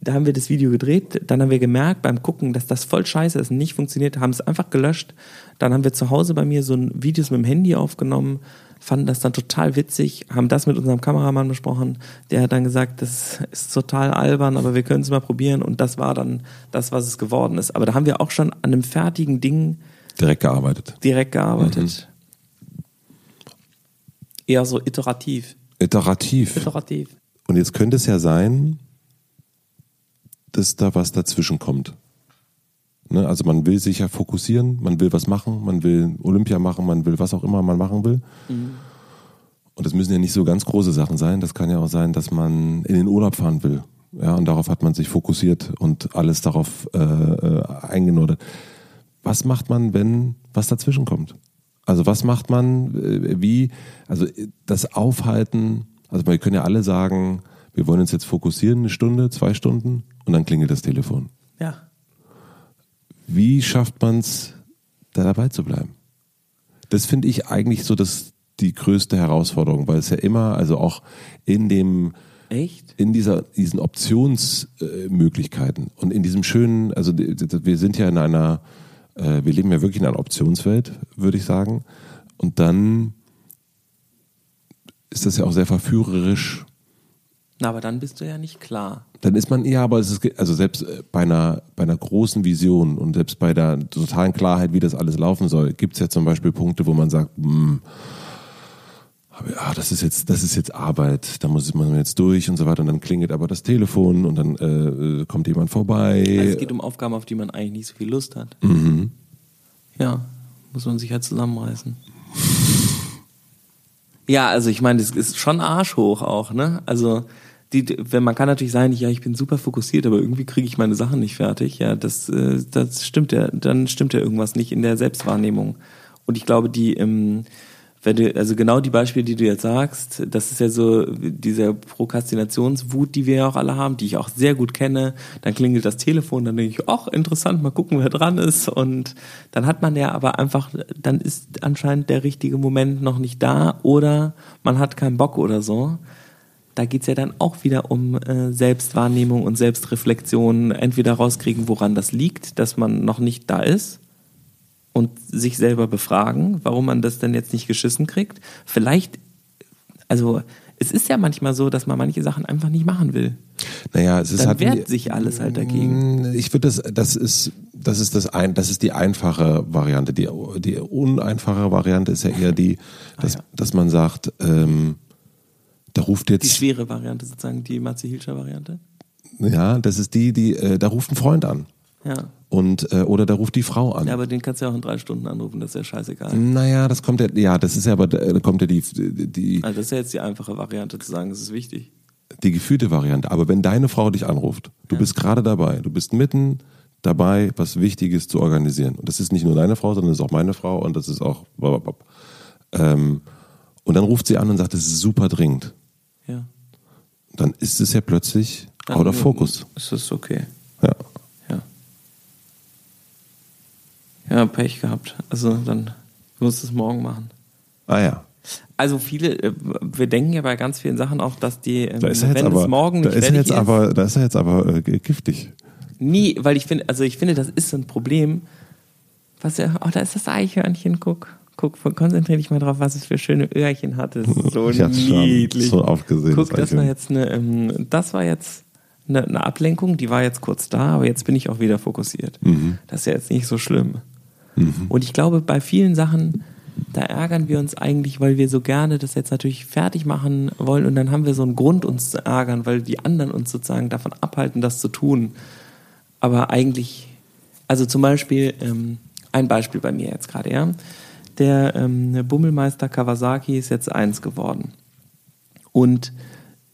da haben wir das Video gedreht, dann haben wir gemerkt beim Gucken, dass das voll scheiße ist und nicht funktioniert, haben es einfach gelöscht. Dann haben wir zu Hause bei mir so ein Videos mit dem Handy aufgenommen, fanden das dann total witzig, haben das mit unserem Kameramann besprochen, der hat dann gesagt, das ist total albern, aber wir können es mal probieren und das war dann das, was es geworden ist. Aber da haben wir auch schon an einem fertigen Ding Direkt gearbeitet. direkt gearbeitet. Eher so iterativ. Iterativ. Iterativ. Und jetzt könnte es ja sein, dass da was dazwischen kommt. Ne? Also man will sich ja fokussieren, man will was machen, man will Olympia machen, man will was auch immer man machen will. Und das müssen ja nicht so ganz große Sachen sein. Das kann ja auch sein, dass man in den Urlaub fahren will. Ja, und darauf hat man sich fokussiert und alles darauf äh, äh, eingenordet. Was macht man, wenn was dazwischen kommt? Also was macht man, äh, wie, also äh, das Aufhalten, also wir können ja alle sagen, wir wollen uns jetzt fokussieren, eine Stunde, zwei Stunden und dann klingelt das Telefon. Ja. Wie schafft man es, da dabei zu bleiben? Das finde ich eigentlich so das, die größte Herausforderung, weil es ja immer, also auch in dem, Echt? in dieser, diesen Optionsmöglichkeiten und in diesem schönen, also wir sind ja in einer, äh, wir leben ja wirklich in einer Optionswelt, würde ich sagen. Und dann ist das ja auch sehr verführerisch. Na, aber dann bist du ja nicht klar. Dann ist man, ja, aber es ist, also selbst äh, bei einer, bei einer großen Vision und selbst bei der totalen Klarheit, wie das alles laufen soll, gibt es ja zum Beispiel Punkte, wo man sagt, hm, aber ja, das ist jetzt, das ist jetzt Arbeit, da muss man jetzt durch und so weiter und dann klingelt aber das Telefon und dann äh, äh, kommt jemand vorbei. Also es geht um Aufgaben, auf die man eigentlich nicht so viel Lust hat. mhm. Ja, muss man sich halt zusammenreißen. Ja, also ich meine, das ist schon arschhoch auch, ne? Also die, wenn man kann natürlich sagen, ja, ich bin super fokussiert, aber irgendwie kriege ich meine Sachen nicht fertig. Ja, das, äh, das stimmt ja, dann stimmt ja irgendwas nicht in der Selbstwahrnehmung. Und ich glaube, die, ähm, wenn du, also genau die Beispiele, die du jetzt sagst, das ist ja so diese Prokrastinationswut, die wir ja auch alle haben, die ich auch sehr gut kenne. Dann klingelt das Telefon, dann denke ich, ach, interessant, mal gucken, wer dran ist. Und dann hat man ja aber einfach, dann ist anscheinend der richtige Moment noch nicht da oder man hat keinen Bock oder so. Da geht's ja dann auch wieder um äh, Selbstwahrnehmung und Selbstreflexion, entweder rauskriegen, woran das liegt, dass man noch nicht da ist und sich selber befragen, warum man das denn jetzt nicht geschissen kriegt. Vielleicht, also es ist ja manchmal so, dass man manche Sachen einfach nicht machen will. Naja, es ist Dann halt wehrt sich alles halt dagegen. Ich würde das, das ist, das ist das ein, das ist die einfache Variante. Die, die uneinfache Variante ist ja eher die, dass, ja. dass man sagt, ähm, da ruft Die jetzt, schwere Variante sozusagen, die Matze Hilscher Variante. ja, das ist die, die, äh, da ruft ein Freund an Ja. und äh, oder da ruft die Frau an. ja, aber den kannst du ja auch in drei Stunden anrufen, das ist ja scheißegal. naja, das kommt ja, ja, das ist ja aber, da kommt ja die, die, Also das ist ja jetzt die einfache Variante zu sagen, das ist wichtig. die gefühlte Variante. Aber wenn deine Frau dich anruft, du bist gerade dabei, du bist mitten dabei, was Wichtiges zu organisieren. Und das ist nicht nur deine Frau, sondern das ist auch meine Frau und das ist auch. Ähm, und dann ruft sie an und sagt, es ist super dringend. Dann ist es ja plötzlich Dann out of focus. Ist das okay. Ja. Ja. Ja, Pech gehabt. Also dann musst du es morgen machen. Ah ja. Also viele, äh, wir denken ja bei ganz vielen Sachen auch, dass die, ähm, Da ist er jetzt wenn aber, es morgen da nicht ist er jetzt aber, da ist er jetzt aber äh, giftig. Nie, weil ich finde, also ich finde, das ist ein Problem. Was ja, oh, da ist das Eichhörnchen, guck. Guck, konzentriere dich mal drauf, was es für schöne Öhrchen hat. Das ist so Ich hab's schon niedlich. so aufgesehen, Guck, das das war jetzt eine, ähm, das war jetzt eine, eine Ablenkung, die war jetzt kurz da, aber jetzt bin ich auch wieder fokussiert. Das ist ja jetzt nicht so schlimm. Und ich glaube, bei vielen Sachen, da ärgern wir uns eigentlich, weil wir so gerne das jetzt natürlich fertig machen wollen und dann haben wir so einen Grund, uns zu ärgern, weil die anderen uns sozusagen davon abhalten, das zu tun. Aber eigentlich, also zum Beispiel, ähm, ein Beispiel bei mir jetzt gerade, ja. Der ähm, Bummelmeister Kawasaki ist jetzt eins geworden. Und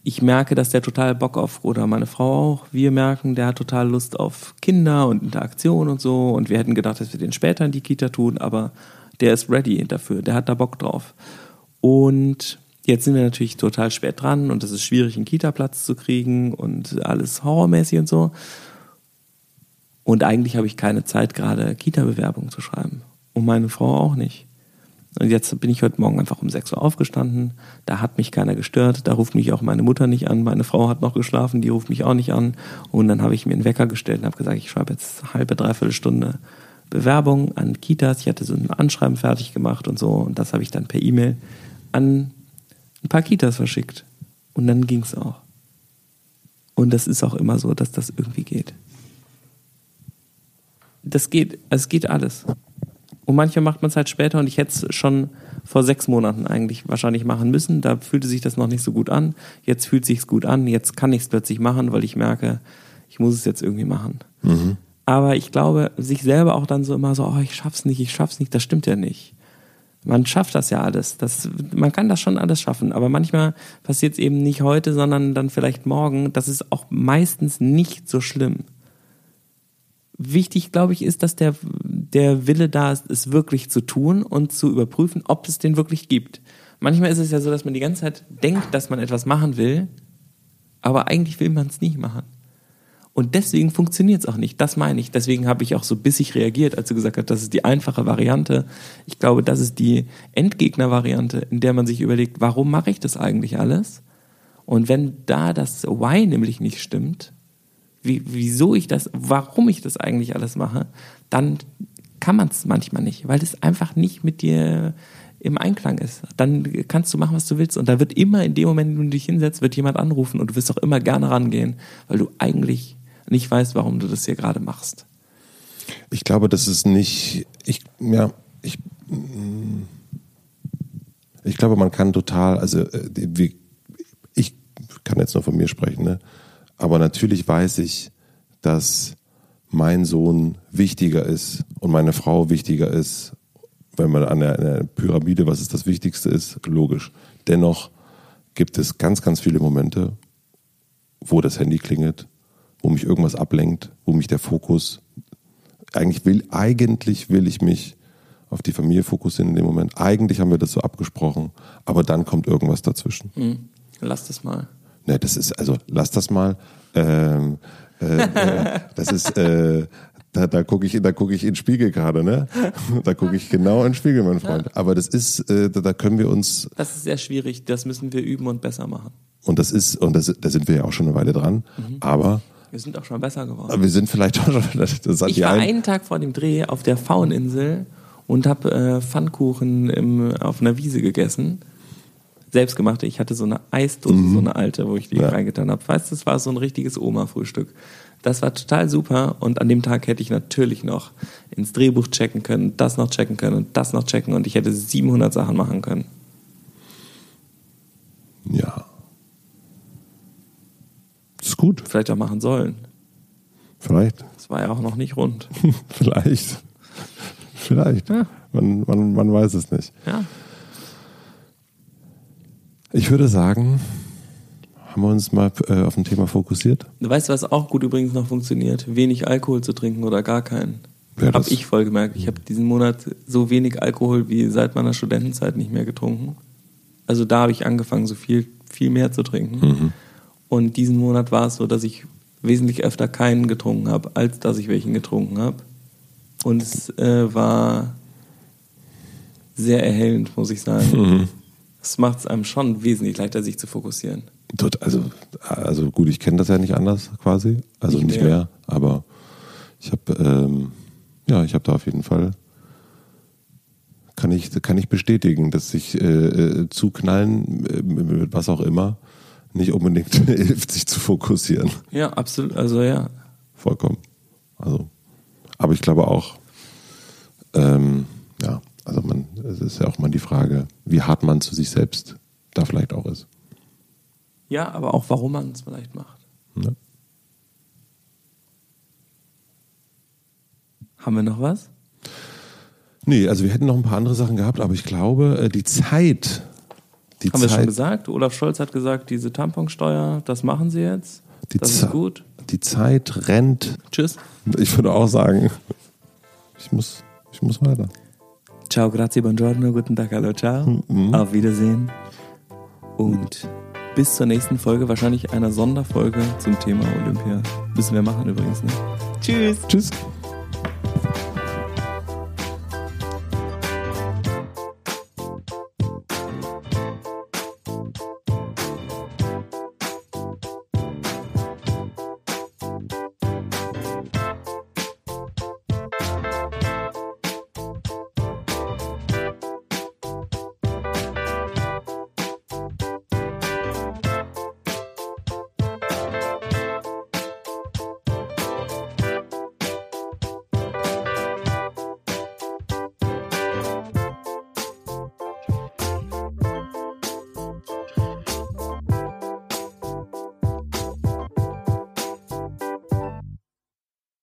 ich merke, dass der total Bock auf, oder meine Frau auch, wir merken, der hat total Lust auf Kinder und Interaktion und so. Und wir hätten gedacht, dass wir den später in die Kita tun, aber der ist ready dafür, der hat da Bock drauf. Und jetzt sind wir natürlich total spät dran und es ist schwierig, einen Kita-Platz zu kriegen und alles horrormäßig und so. Und eigentlich habe ich keine Zeit, gerade Kita-Bewerbungen zu schreiben. Und meine Frau auch nicht. Und jetzt bin ich heute Morgen einfach um 6 Uhr aufgestanden. Da hat mich keiner gestört. Da ruft mich auch meine Mutter nicht an. Meine Frau hat noch geschlafen, die ruft mich auch nicht an. Und dann habe ich mir einen Wecker gestellt und habe gesagt, ich schreibe jetzt halbe, dreiviertel Stunde Bewerbung an Kitas. Ich hatte so ein Anschreiben fertig gemacht und so. Und das habe ich dann per E-Mail an ein paar Kitas verschickt. Und dann ging es auch. Und das ist auch immer so, dass das irgendwie geht. Das geht, es geht alles. Und manchmal macht man es halt später und ich hätte es schon vor sechs Monaten eigentlich wahrscheinlich machen müssen. Da fühlte sich das noch nicht so gut an. Jetzt fühlt sich gut an. Jetzt kann ich es plötzlich machen, weil ich merke, ich muss es jetzt irgendwie machen. Mhm. Aber ich glaube, sich selber auch dann so immer so, oh, ich schaff's nicht, ich schaff's nicht, das stimmt ja nicht. Man schafft das ja alles. Das, man kann das schon alles schaffen. Aber manchmal passiert es eben nicht heute, sondern dann vielleicht morgen. Das ist auch meistens nicht so schlimm. Wichtig, glaube ich, ist, dass der, der Wille da ist, es wirklich zu tun und zu überprüfen, ob es den wirklich gibt. Manchmal ist es ja so, dass man die ganze Zeit denkt, dass man etwas machen will, aber eigentlich will man es nicht machen. Und deswegen funktioniert es auch nicht. Das meine ich. Deswegen habe ich auch so bissig reagiert, als du gesagt hast, das ist die einfache Variante. Ich glaube, das ist die Endgegner-Variante, in der man sich überlegt, warum mache ich das eigentlich alles? Und wenn da das Why nämlich nicht stimmt, wie, wieso ich das, warum ich das eigentlich alles mache, dann kann man es manchmal nicht, weil es einfach nicht mit dir im Einklang ist. Dann kannst du machen, was du willst. Und da wird immer in dem Moment, wenn du dich hinsetzt, wird jemand anrufen und du wirst auch immer gerne rangehen, weil du eigentlich nicht weißt, warum du das hier gerade machst. Ich glaube, das ist nicht, ich, ja, ich, ich glaube, man kann total, also äh, ich kann jetzt nur von mir sprechen, ne? Aber natürlich weiß ich, dass mein Sohn wichtiger ist und meine Frau wichtiger ist, wenn man an der, an der Pyramide, was ist das Wichtigste ist, logisch. Dennoch gibt es ganz, ganz viele Momente, wo das Handy klingelt, wo mich irgendwas ablenkt, wo mich der Fokus eigentlich will, eigentlich will ich mich auf die Familie fokussieren in dem Moment. Eigentlich haben wir das so abgesprochen, aber dann kommt irgendwas dazwischen. Hm. Lass das mal. Ne, das ist, also lass das mal. Ähm, äh, äh, das ist, äh, da, da gucke ich, da gucke ich in den Spiegel gerade, ne? Da gucke ich genau in den Spiegel, mein Freund. Aber das ist, äh, da, da können wir uns. Das ist sehr schwierig. Das müssen wir üben und besser machen. Und das ist, und das, da sind wir ja auch schon eine Weile dran. Aber Wir sind auch schon besser geworden. aber wir sind vielleicht auch schon. Das, hat Ich war ein- einen Tag vor dem Dreh auf der Fauninsel und habe äh, Pfannkuchen im, auf einer Wiese gegessen. Selbstgemachte. Ich hatte so eine Eisdose, so eine alte, wo ich die Mhm. Ja. reingetan habe. Weißt du, das war so ein richtiges Oma-Frühstück. Das war total super und an dem Tag hätte ich natürlich noch ins Drehbuch checken können, das noch checken können und das noch checken und ich hätte 700 Sachen machen können. Ja. Ist gut. Vielleicht auch machen sollen. Vielleicht. Das war ja auch noch nicht rund. Vielleicht. Vielleicht. Ja. Man, man, man weiß es nicht. Ja. Ich würde sagen, haben wir uns mal äh, auf ein Thema fokussiert? Du weißt, was auch gut übrigens noch funktioniert? Wenig Alkohol zu trinken oder gar keinen. Ja, Hab das- ich voll gemerkt. Ich habe diesen Monat so wenig Alkohol wie seit meiner Studentenzeit nicht mehr getrunken. Also da habe ich angefangen, so viel, viel mehr zu trinken. Mhm. Und diesen Monat war es so, dass ich wesentlich öfter keinen getrunken habe, als dass ich welchen getrunken habe. Und es äh, war sehr erhellend, muss ich sagen. Mhm. Es macht es einem schon wesentlich leichter, sich zu fokussieren. Also, also gut, ich kenne das ja nicht anders quasi. Also Nicht nicht, mehr. mehr. aber ich habe ähm, ja, ich habe da auf jeden Fall kann ich kann ich bestätigen, dass sich äh, äh, zuknallen äh, mit was auch immer nicht unbedingt hilft, sich zu fokussieren. Ja, absolut. Also ja. Vollkommen. Also, aber ich glaube auch, ähm, ja, also man, es ist ja auch mal die Frage, wie hart man zu sich selbst da vielleicht auch ist. Ja, aber auch warum man es vielleicht macht. Ne? Haben wir noch was? Nee, also wir hätten noch ein paar andere Sachen gehabt, aber ich glaube, äh, die Zeit. Die Haben wir Zeit, schon gesagt? Olaf Scholz hat gesagt, diese Tamponsteuer, das machen sie jetzt. Die das Ze- ist gut. Die Zeit rennt. Tschüss. Ich würde auch sagen, ich muss, ich muss weiter. Ciao, grazie, buongiorno, guten Tag, hallo, ciao. Mhm. Auf Wiedersehen. Und bis zur nächsten Folge, wahrscheinlich einer Sonderfolge zum Thema Olympia. Müssen wir machen übrigens, ne? Tschüss. Tschüss.